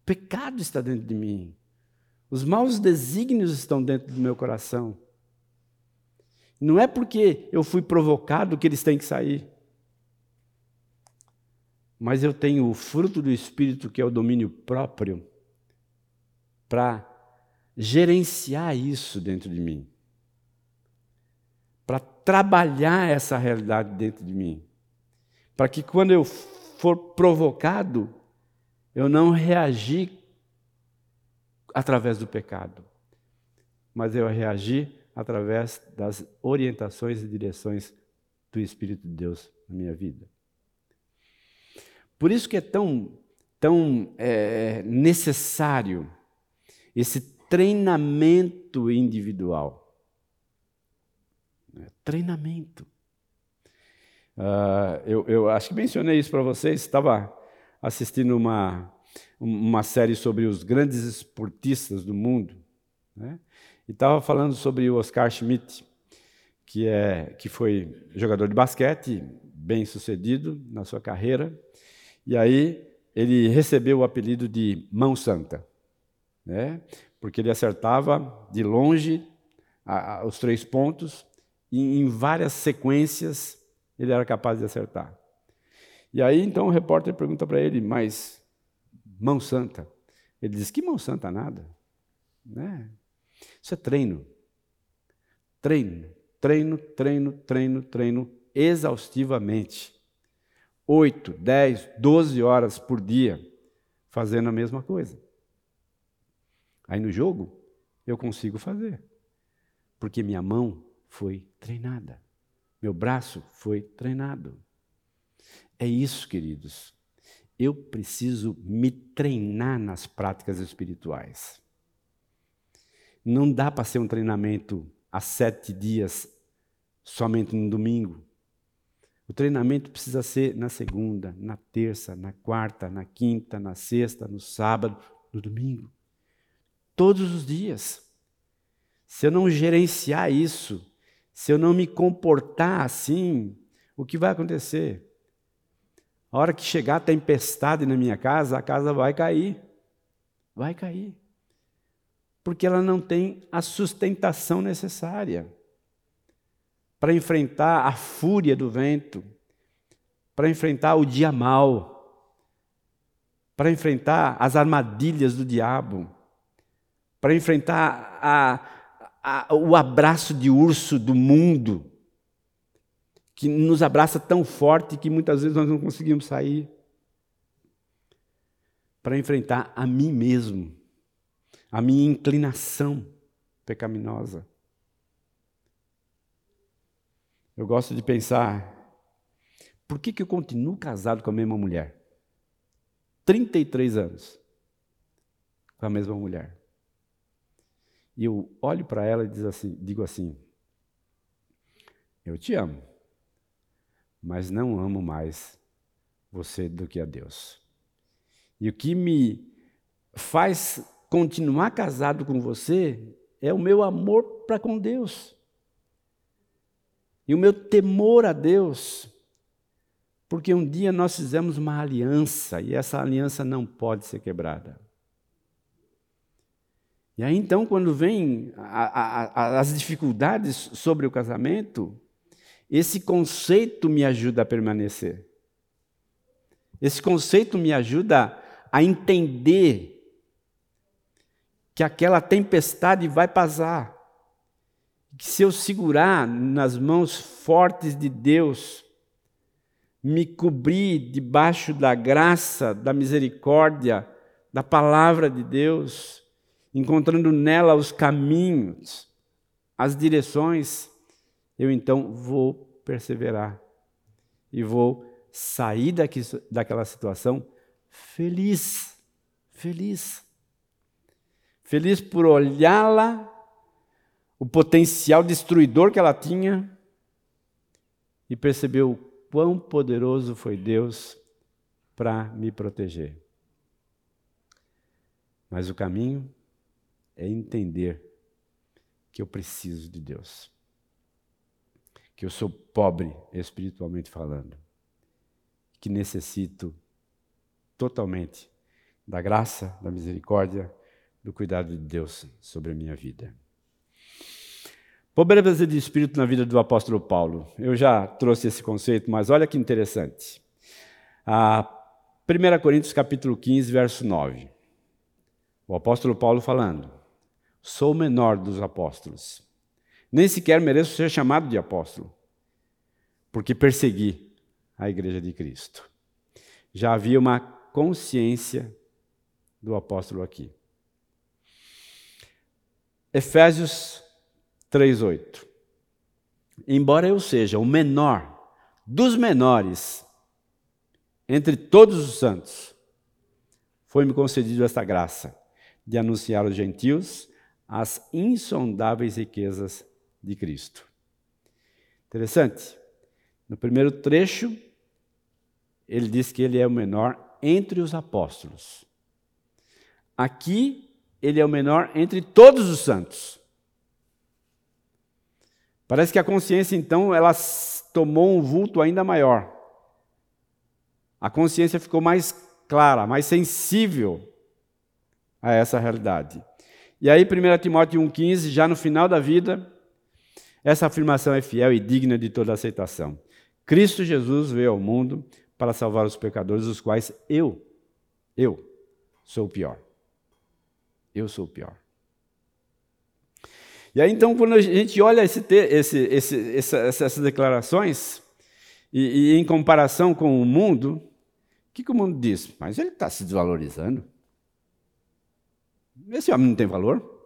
O pecado está dentro de mim. Os maus desígnios estão dentro do meu coração. Não é porque eu fui provocado que eles têm que sair. Mas eu tenho o fruto do Espírito, que é o domínio próprio, para gerenciar isso dentro de mim. Para trabalhar essa realidade dentro de mim. Para que quando eu for provocado, eu não reagir através do pecado, mas eu reagir através das orientações e direções do Espírito de Deus na minha vida. Por isso que é tão, tão é, necessário esse treinamento individual. Treinamento. Uh, eu, eu, acho que mencionei isso para vocês. Estava assistindo uma, uma série sobre os grandes esportistas do mundo. Né? E estava falando sobre o Oscar Schmidt, que, é, que foi jogador de basquete, bem sucedido na sua carreira. E aí ele recebeu o apelido de Mão Santa, né? porque ele acertava de longe a, a, os três pontos e em várias sequências ele era capaz de acertar. E aí então o repórter pergunta para ele, mas mão santa? Ele diz, que mão santa nada? Né? Isso é treino. Treino, treino, treino, treino, treino, exaustivamente. Oito, dez, doze horas por dia fazendo a mesma coisa. Aí no jogo, eu consigo fazer. Porque minha mão foi treinada. Meu braço foi treinado. É isso, queridos. Eu preciso me treinar nas práticas espirituais. Não dá para ser um treinamento a sete dias somente no domingo. O treinamento precisa ser na segunda, na terça, na quarta, na quinta, na sexta, no sábado, no domingo. Todos os dias. Se eu não gerenciar isso, se eu não me comportar assim, o que vai acontecer? A hora que chegar a tempestade na minha casa, a casa vai cair. Vai cair porque ela não tem a sustentação necessária para enfrentar a fúria do vento, para enfrentar o dia mau, para enfrentar as armadilhas do diabo, para enfrentar a, a, o abraço de urso do mundo, que nos abraça tão forte que muitas vezes nós não conseguimos sair, para enfrentar a mim mesmo a minha inclinação pecaminosa. Eu gosto de pensar, por que, que eu continuo casado com a mesma mulher? 33 anos com a mesma mulher. E eu olho para ela e assim, digo assim: Eu te amo, mas não amo mais você do que a Deus. E o que me faz continuar casado com você é o meu amor para com Deus. E o meu temor a Deus. Porque um dia nós fizemos uma aliança e essa aliança não pode ser quebrada. E aí então, quando vem a, a, as dificuldades sobre o casamento, esse conceito me ajuda a permanecer. Esse conceito me ajuda a entender que aquela tempestade vai passar. Que se eu segurar nas mãos fortes de Deus, me cobrir debaixo da graça, da misericórdia, da palavra de Deus, encontrando nela os caminhos, as direções, eu então vou perseverar e vou sair daqui, daquela situação feliz, feliz. Feliz por olhá-la, o potencial destruidor que ela tinha e perceber o quão poderoso foi Deus para me proteger. Mas o caminho é entender que eu preciso de Deus. Que eu sou pobre espiritualmente falando. Que necessito totalmente da graça, da misericórdia, do cuidado de Deus sobre a minha vida. Pobreza de espírito na vida do apóstolo Paulo. Eu já trouxe esse conceito, mas olha que interessante. A 1 Coríntios capítulo 15, verso 9. O apóstolo Paulo falando: Sou o menor dos apóstolos. Nem sequer mereço ser chamado de apóstolo, porque persegui a igreja de Cristo. Já havia uma consciência do apóstolo aqui. Efésios 3:8. Embora eu seja o menor dos menores entre todos os santos, foi-me concedido esta graça de anunciar aos gentios as insondáveis riquezas de Cristo. Interessante. No primeiro trecho, ele diz que ele é o menor entre os apóstolos. Aqui, ele é o menor entre todos os santos. Parece que a consciência, então, ela tomou um vulto ainda maior. A consciência ficou mais clara, mais sensível a essa realidade. E aí, 1 Timóteo 1,15, já no final da vida, essa afirmação é fiel e digna de toda aceitação. Cristo Jesus veio ao mundo para salvar os pecadores, dos quais eu, eu sou o pior. Eu sou o pior. E aí, então, quando a gente olha esse, esse, esse, essas declarações, e, e, em comparação com o mundo, o que, que o mundo diz? Mas ele está se desvalorizando. Esse homem não tem valor?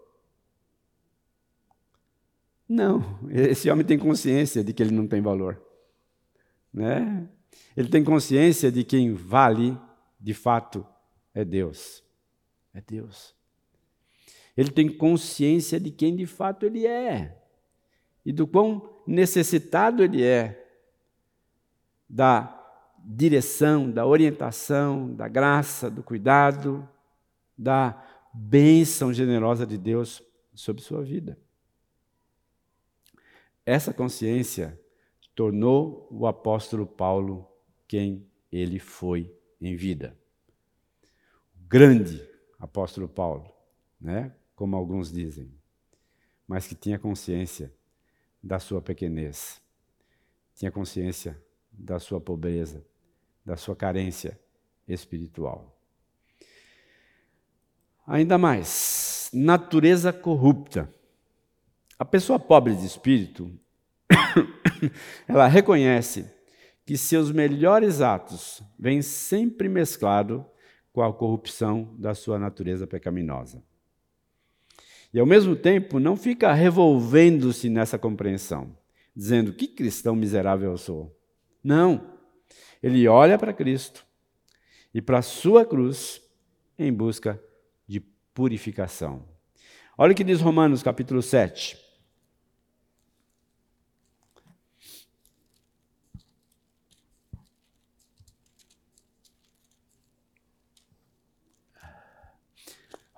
Não, esse homem tem consciência de que ele não tem valor. Né? Ele tem consciência de quem vale, de fato, é Deus. É Deus. Ele tem consciência de quem de fato ele é e do quão necessitado ele é da direção, da orientação, da graça, do cuidado, da bênção generosa de Deus sobre sua vida. Essa consciência tornou o apóstolo Paulo quem ele foi em vida. O grande apóstolo Paulo, né? Como alguns dizem, mas que tinha consciência da sua pequenez, tinha consciência da sua pobreza, da sua carência espiritual. Ainda mais, natureza corrupta. A pessoa pobre de espírito, ela reconhece que seus melhores atos vêm sempre mesclado com a corrupção da sua natureza pecaminosa. E ao mesmo tempo não fica revolvendo-se nessa compreensão, dizendo que cristão miserável eu sou. Não. Ele olha para Cristo e para a sua cruz em busca de purificação. Olha o que diz Romanos capítulo 7.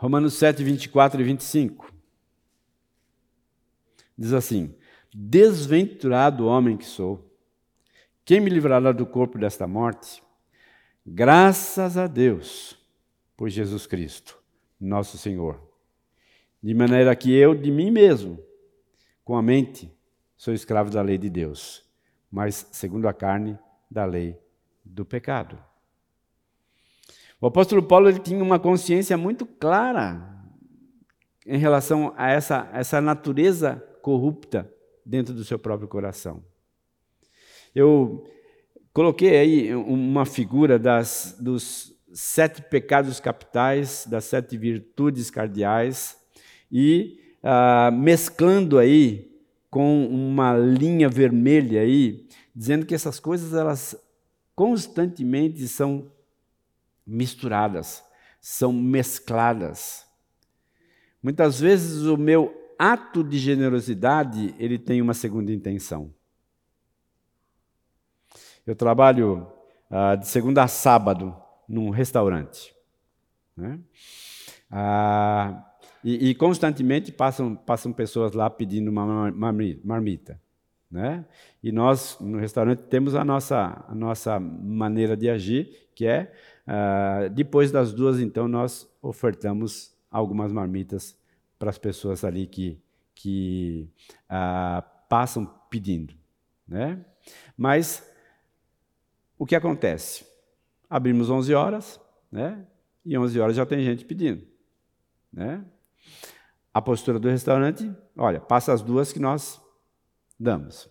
Romanos 7, 24 e 25. Diz assim: Desventurado homem que sou, quem me livrará do corpo desta morte? Graças a Deus por Jesus Cristo, nosso Senhor. De maneira que eu, de mim mesmo, com a mente, sou escravo da lei de Deus, mas segundo a carne, da lei do pecado. O apóstolo Paulo ele tinha uma consciência muito clara em relação a essa, essa natureza corrupta dentro do seu próprio coração. Eu coloquei aí uma figura das, dos sete pecados capitais, das sete virtudes cardeais, e ah, mesclando aí com uma linha vermelha aí, dizendo que essas coisas elas constantemente são misturadas, são mescladas. Muitas vezes o meu ato de generosidade, ele tem uma segunda intenção. Eu trabalho ah, de segunda a sábado num restaurante. Né? Ah, e, e, constantemente passam, passam pessoas lá pedindo uma marmita. Né? E nós, no restaurante, temos a nossa, a nossa maneira de agir, que é, uh, depois das duas, então, nós ofertamos algumas marmitas para as pessoas ali que, que uh, passam pedindo. Né? Mas, o que acontece? Abrimos 11 horas, né? e 11 horas já tem gente pedindo. Né? A postura do restaurante, olha, passa as duas que nós damos.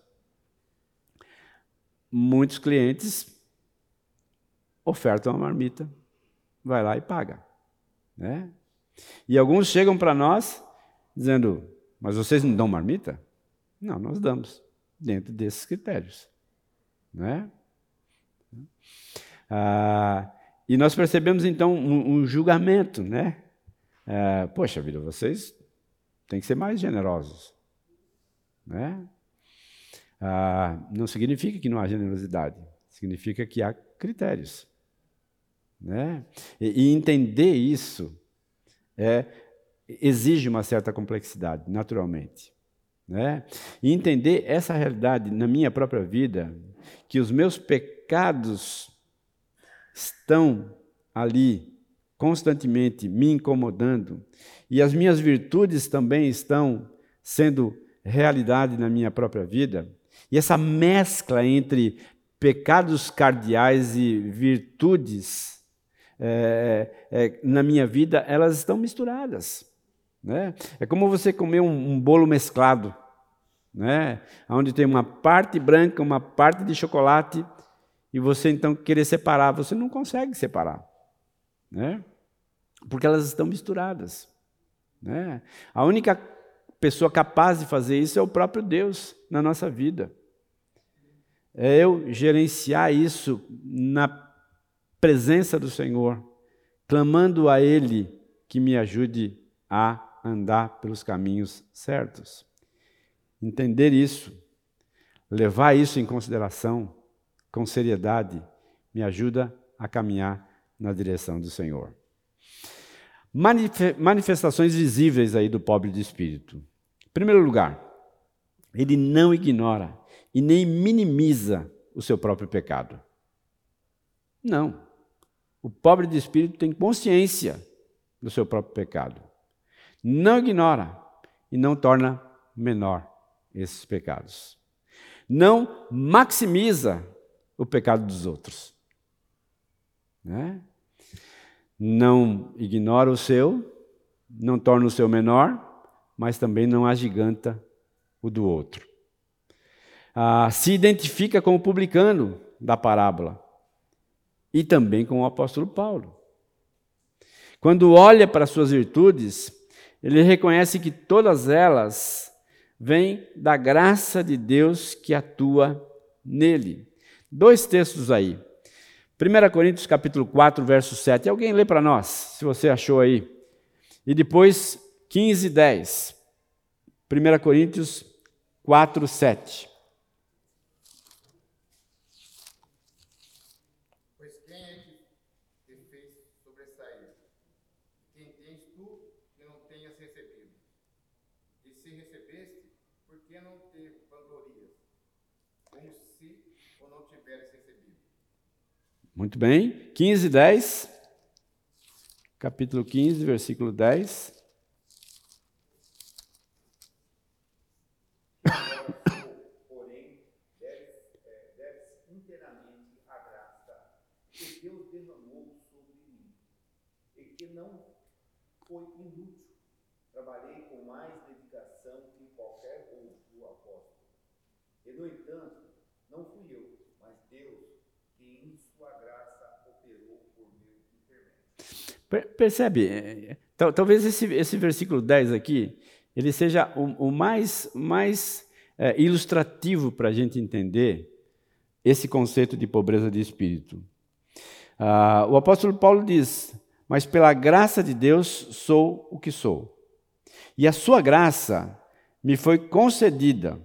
Muitos clientes ofertam a marmita, vai lá e paga. Né? E alguns chegam para nós dizendo: Mas vocês não dão marmita? Não, nós damos, dentro desses critérios. Né? Ah, e nós percebemos então um, um julgamento, né? Ah, Poxa vida, vocês têm que ser mais generosos. Né? ah, não significa que não há generosidade, significa que há critérios. Né? E, e entender isso é, exige uma certa complexidade, naturalmente. Né? E entender essa realidade na minha própria vida, que os meus pecados estão ali constantemente me incomodando e as minhas virtudes também estão sendo realidade na minha própria vida, e essa mescla entre pecados cardeais e virtudes é, é, na minha vida, elas estão misturadas. Né? É como você comer um, um bolo mesclado, né? onde tem uma parte branca, uma parte de chocolate, e você então querer separar, você não consegue separar. Né? Porque elas estão misturadas. Né? A única pessoa capaz de fazer isso é o próprio Deus na nossa vida. É eu gerenciar isso na presença do Senhor, clamando a Ele que me ajude a andar pelos caminhos certos. Entender isso, levar isso em consideração, com seriedade, me ajuda a caminhar na direção do Senhor. Manifestações visíveis aí do pobre de espírito. Em primeiro lugar, ele não ignora e nem minimiza o seu próprio pecado. Não. O pobre de espírito tem consciência do seu próprio pecado. Não ignora e não torna menor esses pecados. Não maximiza o pecado dos outros. Né? Não ignora o seu, não torna o seu menor mas também não agiganta o do outro. Ah, se identifica com o publicano da parábola e também com o apóstolo Paulo. Quando olha para suas virtudes, ele reconhece que todas elas vêm da graça de Deus que atua nele. Dois textos aí. 1 Coríntios capítulo 4, verso 7. Alguém lê para nós, se você achou aí. E depois 15, 10. 1 Coríntios 4, 7. Pois quem é que te fez sobressair? Quem tens tu que não tenhas recebido? E se recebeste, por que não te vanglorias? Como se ou não tiveres recebido. Muito bem. 15, 10. Capítulo 15, versículo 10. inteiramente a graça que Deus derramou sobre mim e que não foi inútil. Trabalhei com mais dedicação que qualquer outro apóstolo. E, no entanto, não fui eu, mas Deus, que em sua graça operou por meu intermédio. Percebe? Talvez esse, esse versículo 10 aqui, ele seja o, o mais, mais é, ilustrativo para a gente entender esse conceito de pobreza de espírito. Ah, o apóstolo Paulo diz: Mas pela graça de Deus sou o que sou. E a sua graça me foi concedida.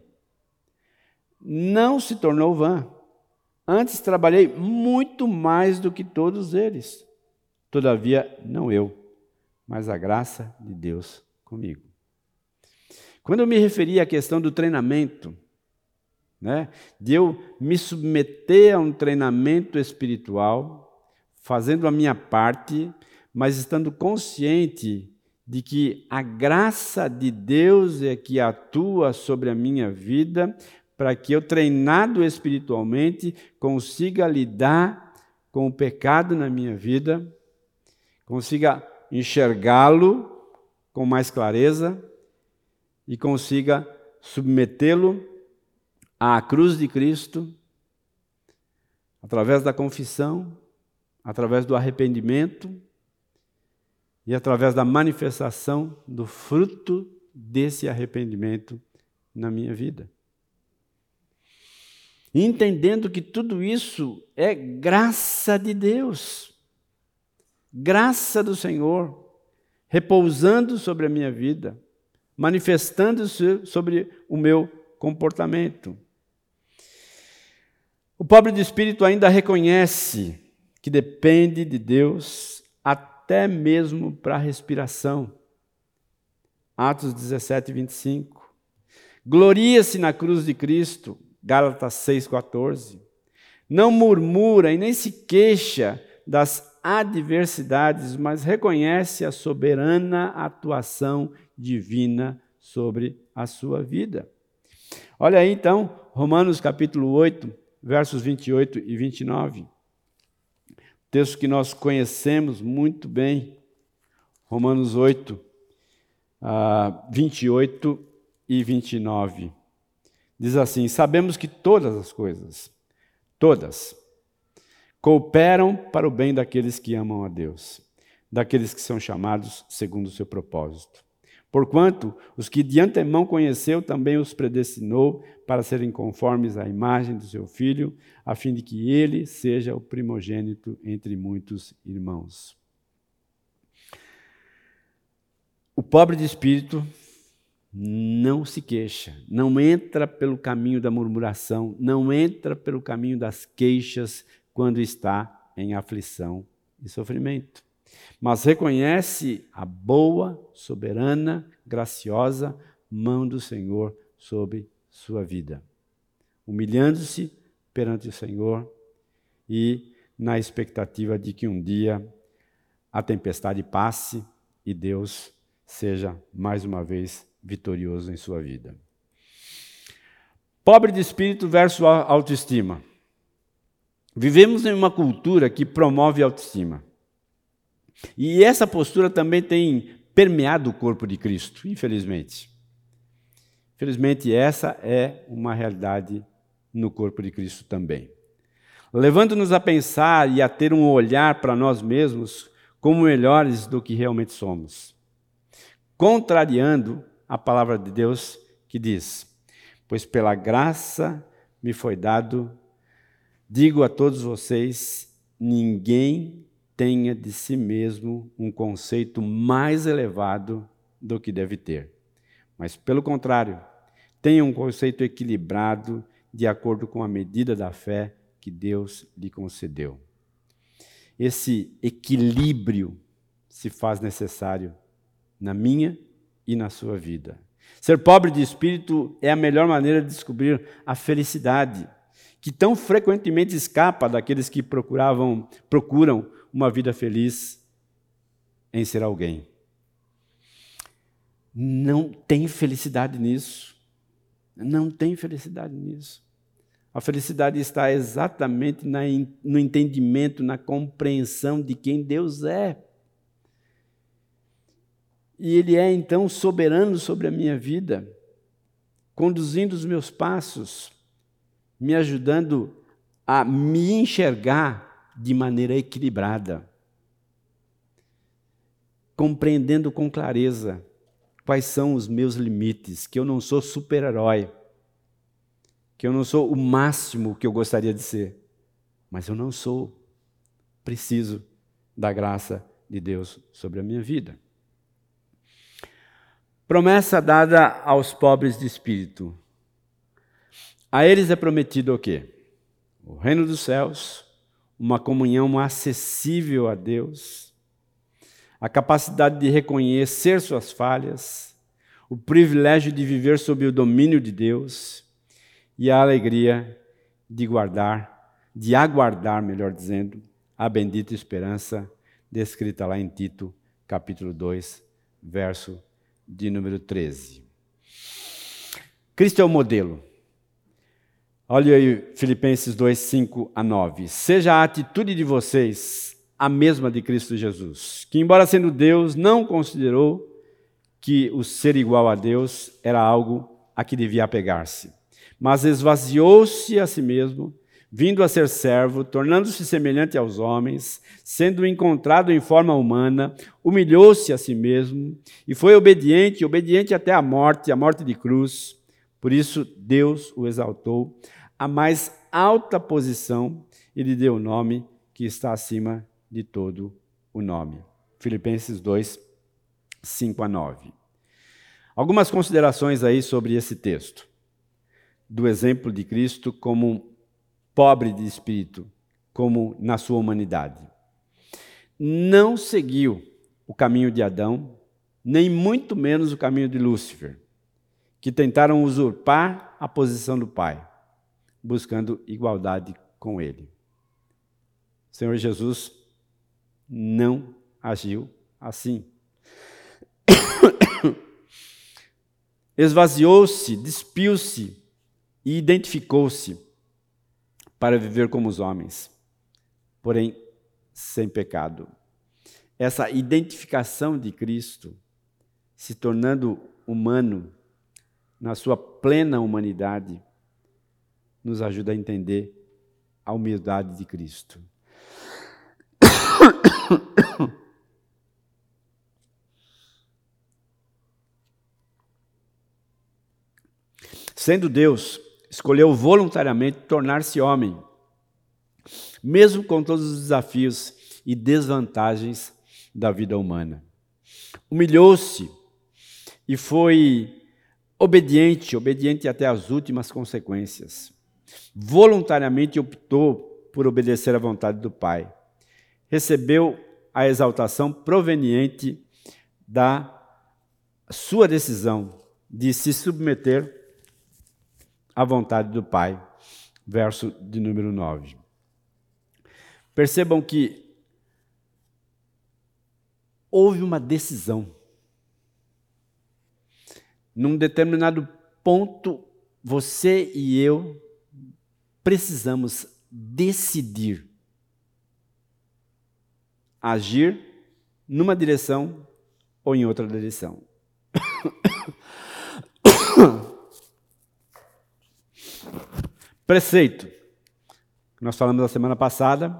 Não se tornou vã. Antes trabalhei muito mais do que todos eles. Todavia, não eu, mas a graça de Deus comigo. Quando eu me referi à questão do treinamento, né, de eu me submeter a um treinamento espiritual, fazendo a minha parte, mas estando consciente de que a graça de Deus é que atua sobre a minha vida, para que eu, treinado espiritualmente, consiga lidar com o pecado na minha vida, consiga enxergá-lo com mais clareza e consiga submetê-lo à cruz de Cristo, através da confissão, através do arrependimento e através da manifestação do fruto desse arrependimento na minha vida. Entendendo que tudo isso é graça de Deus, graça do Senhor, repousando sobre a minha vida manifestando-se sobre o meu comportamento. O pobre de espírito ainda reconhece que depende de Deus até mesmo para a respiração. Atos 17, 25. Gloria-se na cruz de Cristo, Gálatas 6,14. Não murmura e nem se queixa das adversidades, mas reconhece a soberana atuação divina sobre a sua vida. Olha aí então, Romanos capítulo 8, versos 28 e 29. Texto que nós conhecemos muito bem. Romanos 8, uh, 28 e 29. Diz assim: Sabemos que todas as coisas, todas, cooperam para o bem daqueles que amam a Deus, daqueles que são chamados segundo o seu propósito. Porquanto os que de antemão conheceu também os predestinou para serem conformes à imagem do seu filho, a fim de que ele seja o primogênito entre muitos irmãos. O pobre de espírito não se queixa, não entra pelo caminho da murmuração, não entra pelo caminho das queixas quando está em aflição e sofrimento mas reconhece a boa, soberana, graciosa mão do Senhor sobre sua vida, humilhando-se perante o Senhor e na expectativa de que um dia a tempestade passe e Deus seja mais uma vez vitorioso em sua vida. Pobre de espírito versus autoestima. Vivemos em uma cultura que promove autoestima. E essa postura também tem permeado o corpo de Cristo, infelizmente. Infelizmente, essa é uma realidade no corpo de Cristo também. Levando-nos a pensar e a ter um olhar para nós mesmos como melhores do que realmente somos. Contrariando a palavra de Deus que diz: Pois pela graça me foi dado, digo a todos vocês, ninguém tenha de si mesmo um conceito mais elevado do que deve ter. Mas, pelo contrário, tenha um conceito equilibrado de acordo com a medida da fé que Deus lhe concedeu. Esse equilíbrio se faz necessário na minha e na sua vida. Ser pobre de espírito é a melhor maneira de descobrir a felicidade, que tão frequentemente escapa daqueles que procuravam, procuram uma vida feliz em ser alguém. Não tem felicidade nisso. Não tem felicidade nisso. A felicidade está exatamente no entendimento, na compreensão de quem Deus é. E Ele é então soberano sobre a minha vida, conduzindo os meus passos, me ajudando a me enxergar de maneira equilibrada, compreendendo com clareza quais são os meus limites, que eu não sou super-herói que eu não sou o máximo que eu gostaria de ser, mas eu não sou. Preciso da graça de Deus sobre a minha vida. Promessa dada aos pobres de espírito. A eles é prometido o quê? O reino dos céus, uma comunhão acessível a Deus, a capacidade de reconhecer suas falhas, o privilégio de viver sob o domínio de Deus e a alegria de guardar, de aguardar, melhor dizendo, a bendita esperança descrita lá em Tito, capítulo 2, verso de número 13. Cristo é o modelo. Olha aí Filipenses 2, 5 a 9. Seja a atitude de vocês a mesma de Cristo Jesus, que, embora sendo Deus, não considerou que o ser igual a Deus era algo a que devia apegar-se mas esvaziou-se a si mesmo, vindo a ser servo, tornando-se semelhante aos homens, sendo encontrado em forma humana, humilhou-se a si mesmo e foi obediente, obediente até a morte, a morte de cruz. Por isso Deus o exaltou à mais alta posição e lhe deu o nome que está acima de todo o nome. Filipenses 2, 5 a 9. Algumas considerações aí sobre esse texto do exemplo de Cristo como pobre de espírito, como na sua humanidade. Não seguiu o caminho de Adão, nem muito menos o caminho de Lúcifer, que tentaram usurpar a posição do Pai, buscando igualdade com ele. O Senhor Jesus não agiu assim. Esvaziou-se, despiu-se e identificou-se para viver como os homens, porém sem pecado. Essa identificação de Cristo, se tornando humano, na sua plena humanidade, nos ajuda a entender a humildade de Cristo. Sendo Deus, escolheu voluntariamente tornar-se homem, mesmo com todos os desafios e desvantagens da vida humana. Humilhou-se e foi obediente, obediente até as últimas consequências. Voluntariamente optou por obedecer à vontade do Pai. Recebeu a exaltação proveniente da sua decisão de se submeter à vontade do Pai. Verso de número 9. Percebam que houve uma decisão. Num determinado ponto, você e eu precisamos decidir agir numa direção ou em outra direção. Preceito, nós falamos na semana passada,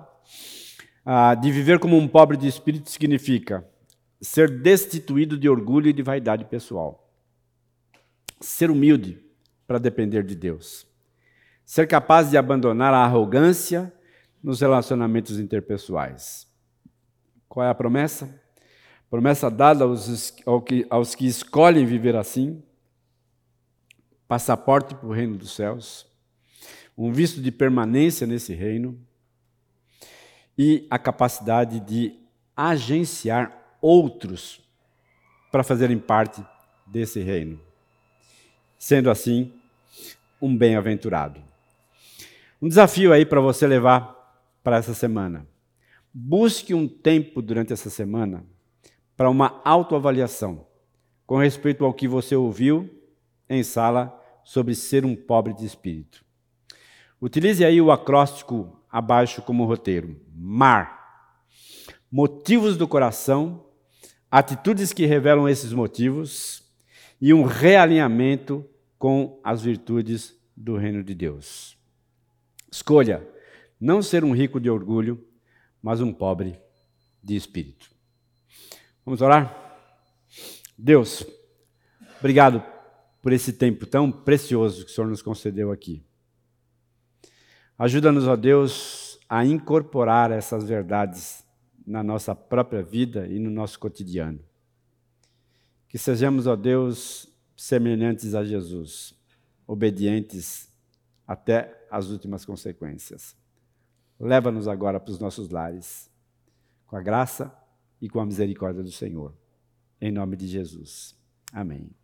ah, de viver como um pobre de espírito significa ser destituído de orgulho e de vaidade pessoal. Ser humilde para depender de Deus. Ser capaz de abandonar a arrogância nos relacionamentos interpessoais. Qual é a promessa? Promessa dada aos, aos que escolhem viver assim. Passaporte para o reino dos céus um visto de permanência nesse reino e a capacidade de agenciar outros para fazerem parte desse reino. Sendo assim, um bem-aventurado. Um desafio aí para você levar para essa semana. Busque um tempo durante essa semana para uma autoavaliação com respeito ao que você ouviu em sala sobre ser um pobre de espírito. Utilize aí o acróstico abaixo como roteiro: mar. Motivos do coração, atitudes que revelam esses motivos e um realinhamento com as virtudes do reino de Deus. Escolha não ser um rico de orgulho, mas um pobre de espírito. Vamos orar? Deus, obrigado por esse tempo tão precioso que o Senhor nos concedeu aqui. Ajuda-nos, ó Deus, a incorporar essas verdades na nossa própria vida e no nosso cotidiano. Que sejamos, ó Deus, semelhantes a Jesus, obedientes até as últimas consequências. Leva-nos agora para os nossos lares, com a graça e com a misericórdia do Senhor. Em nome de Jesus. Amém.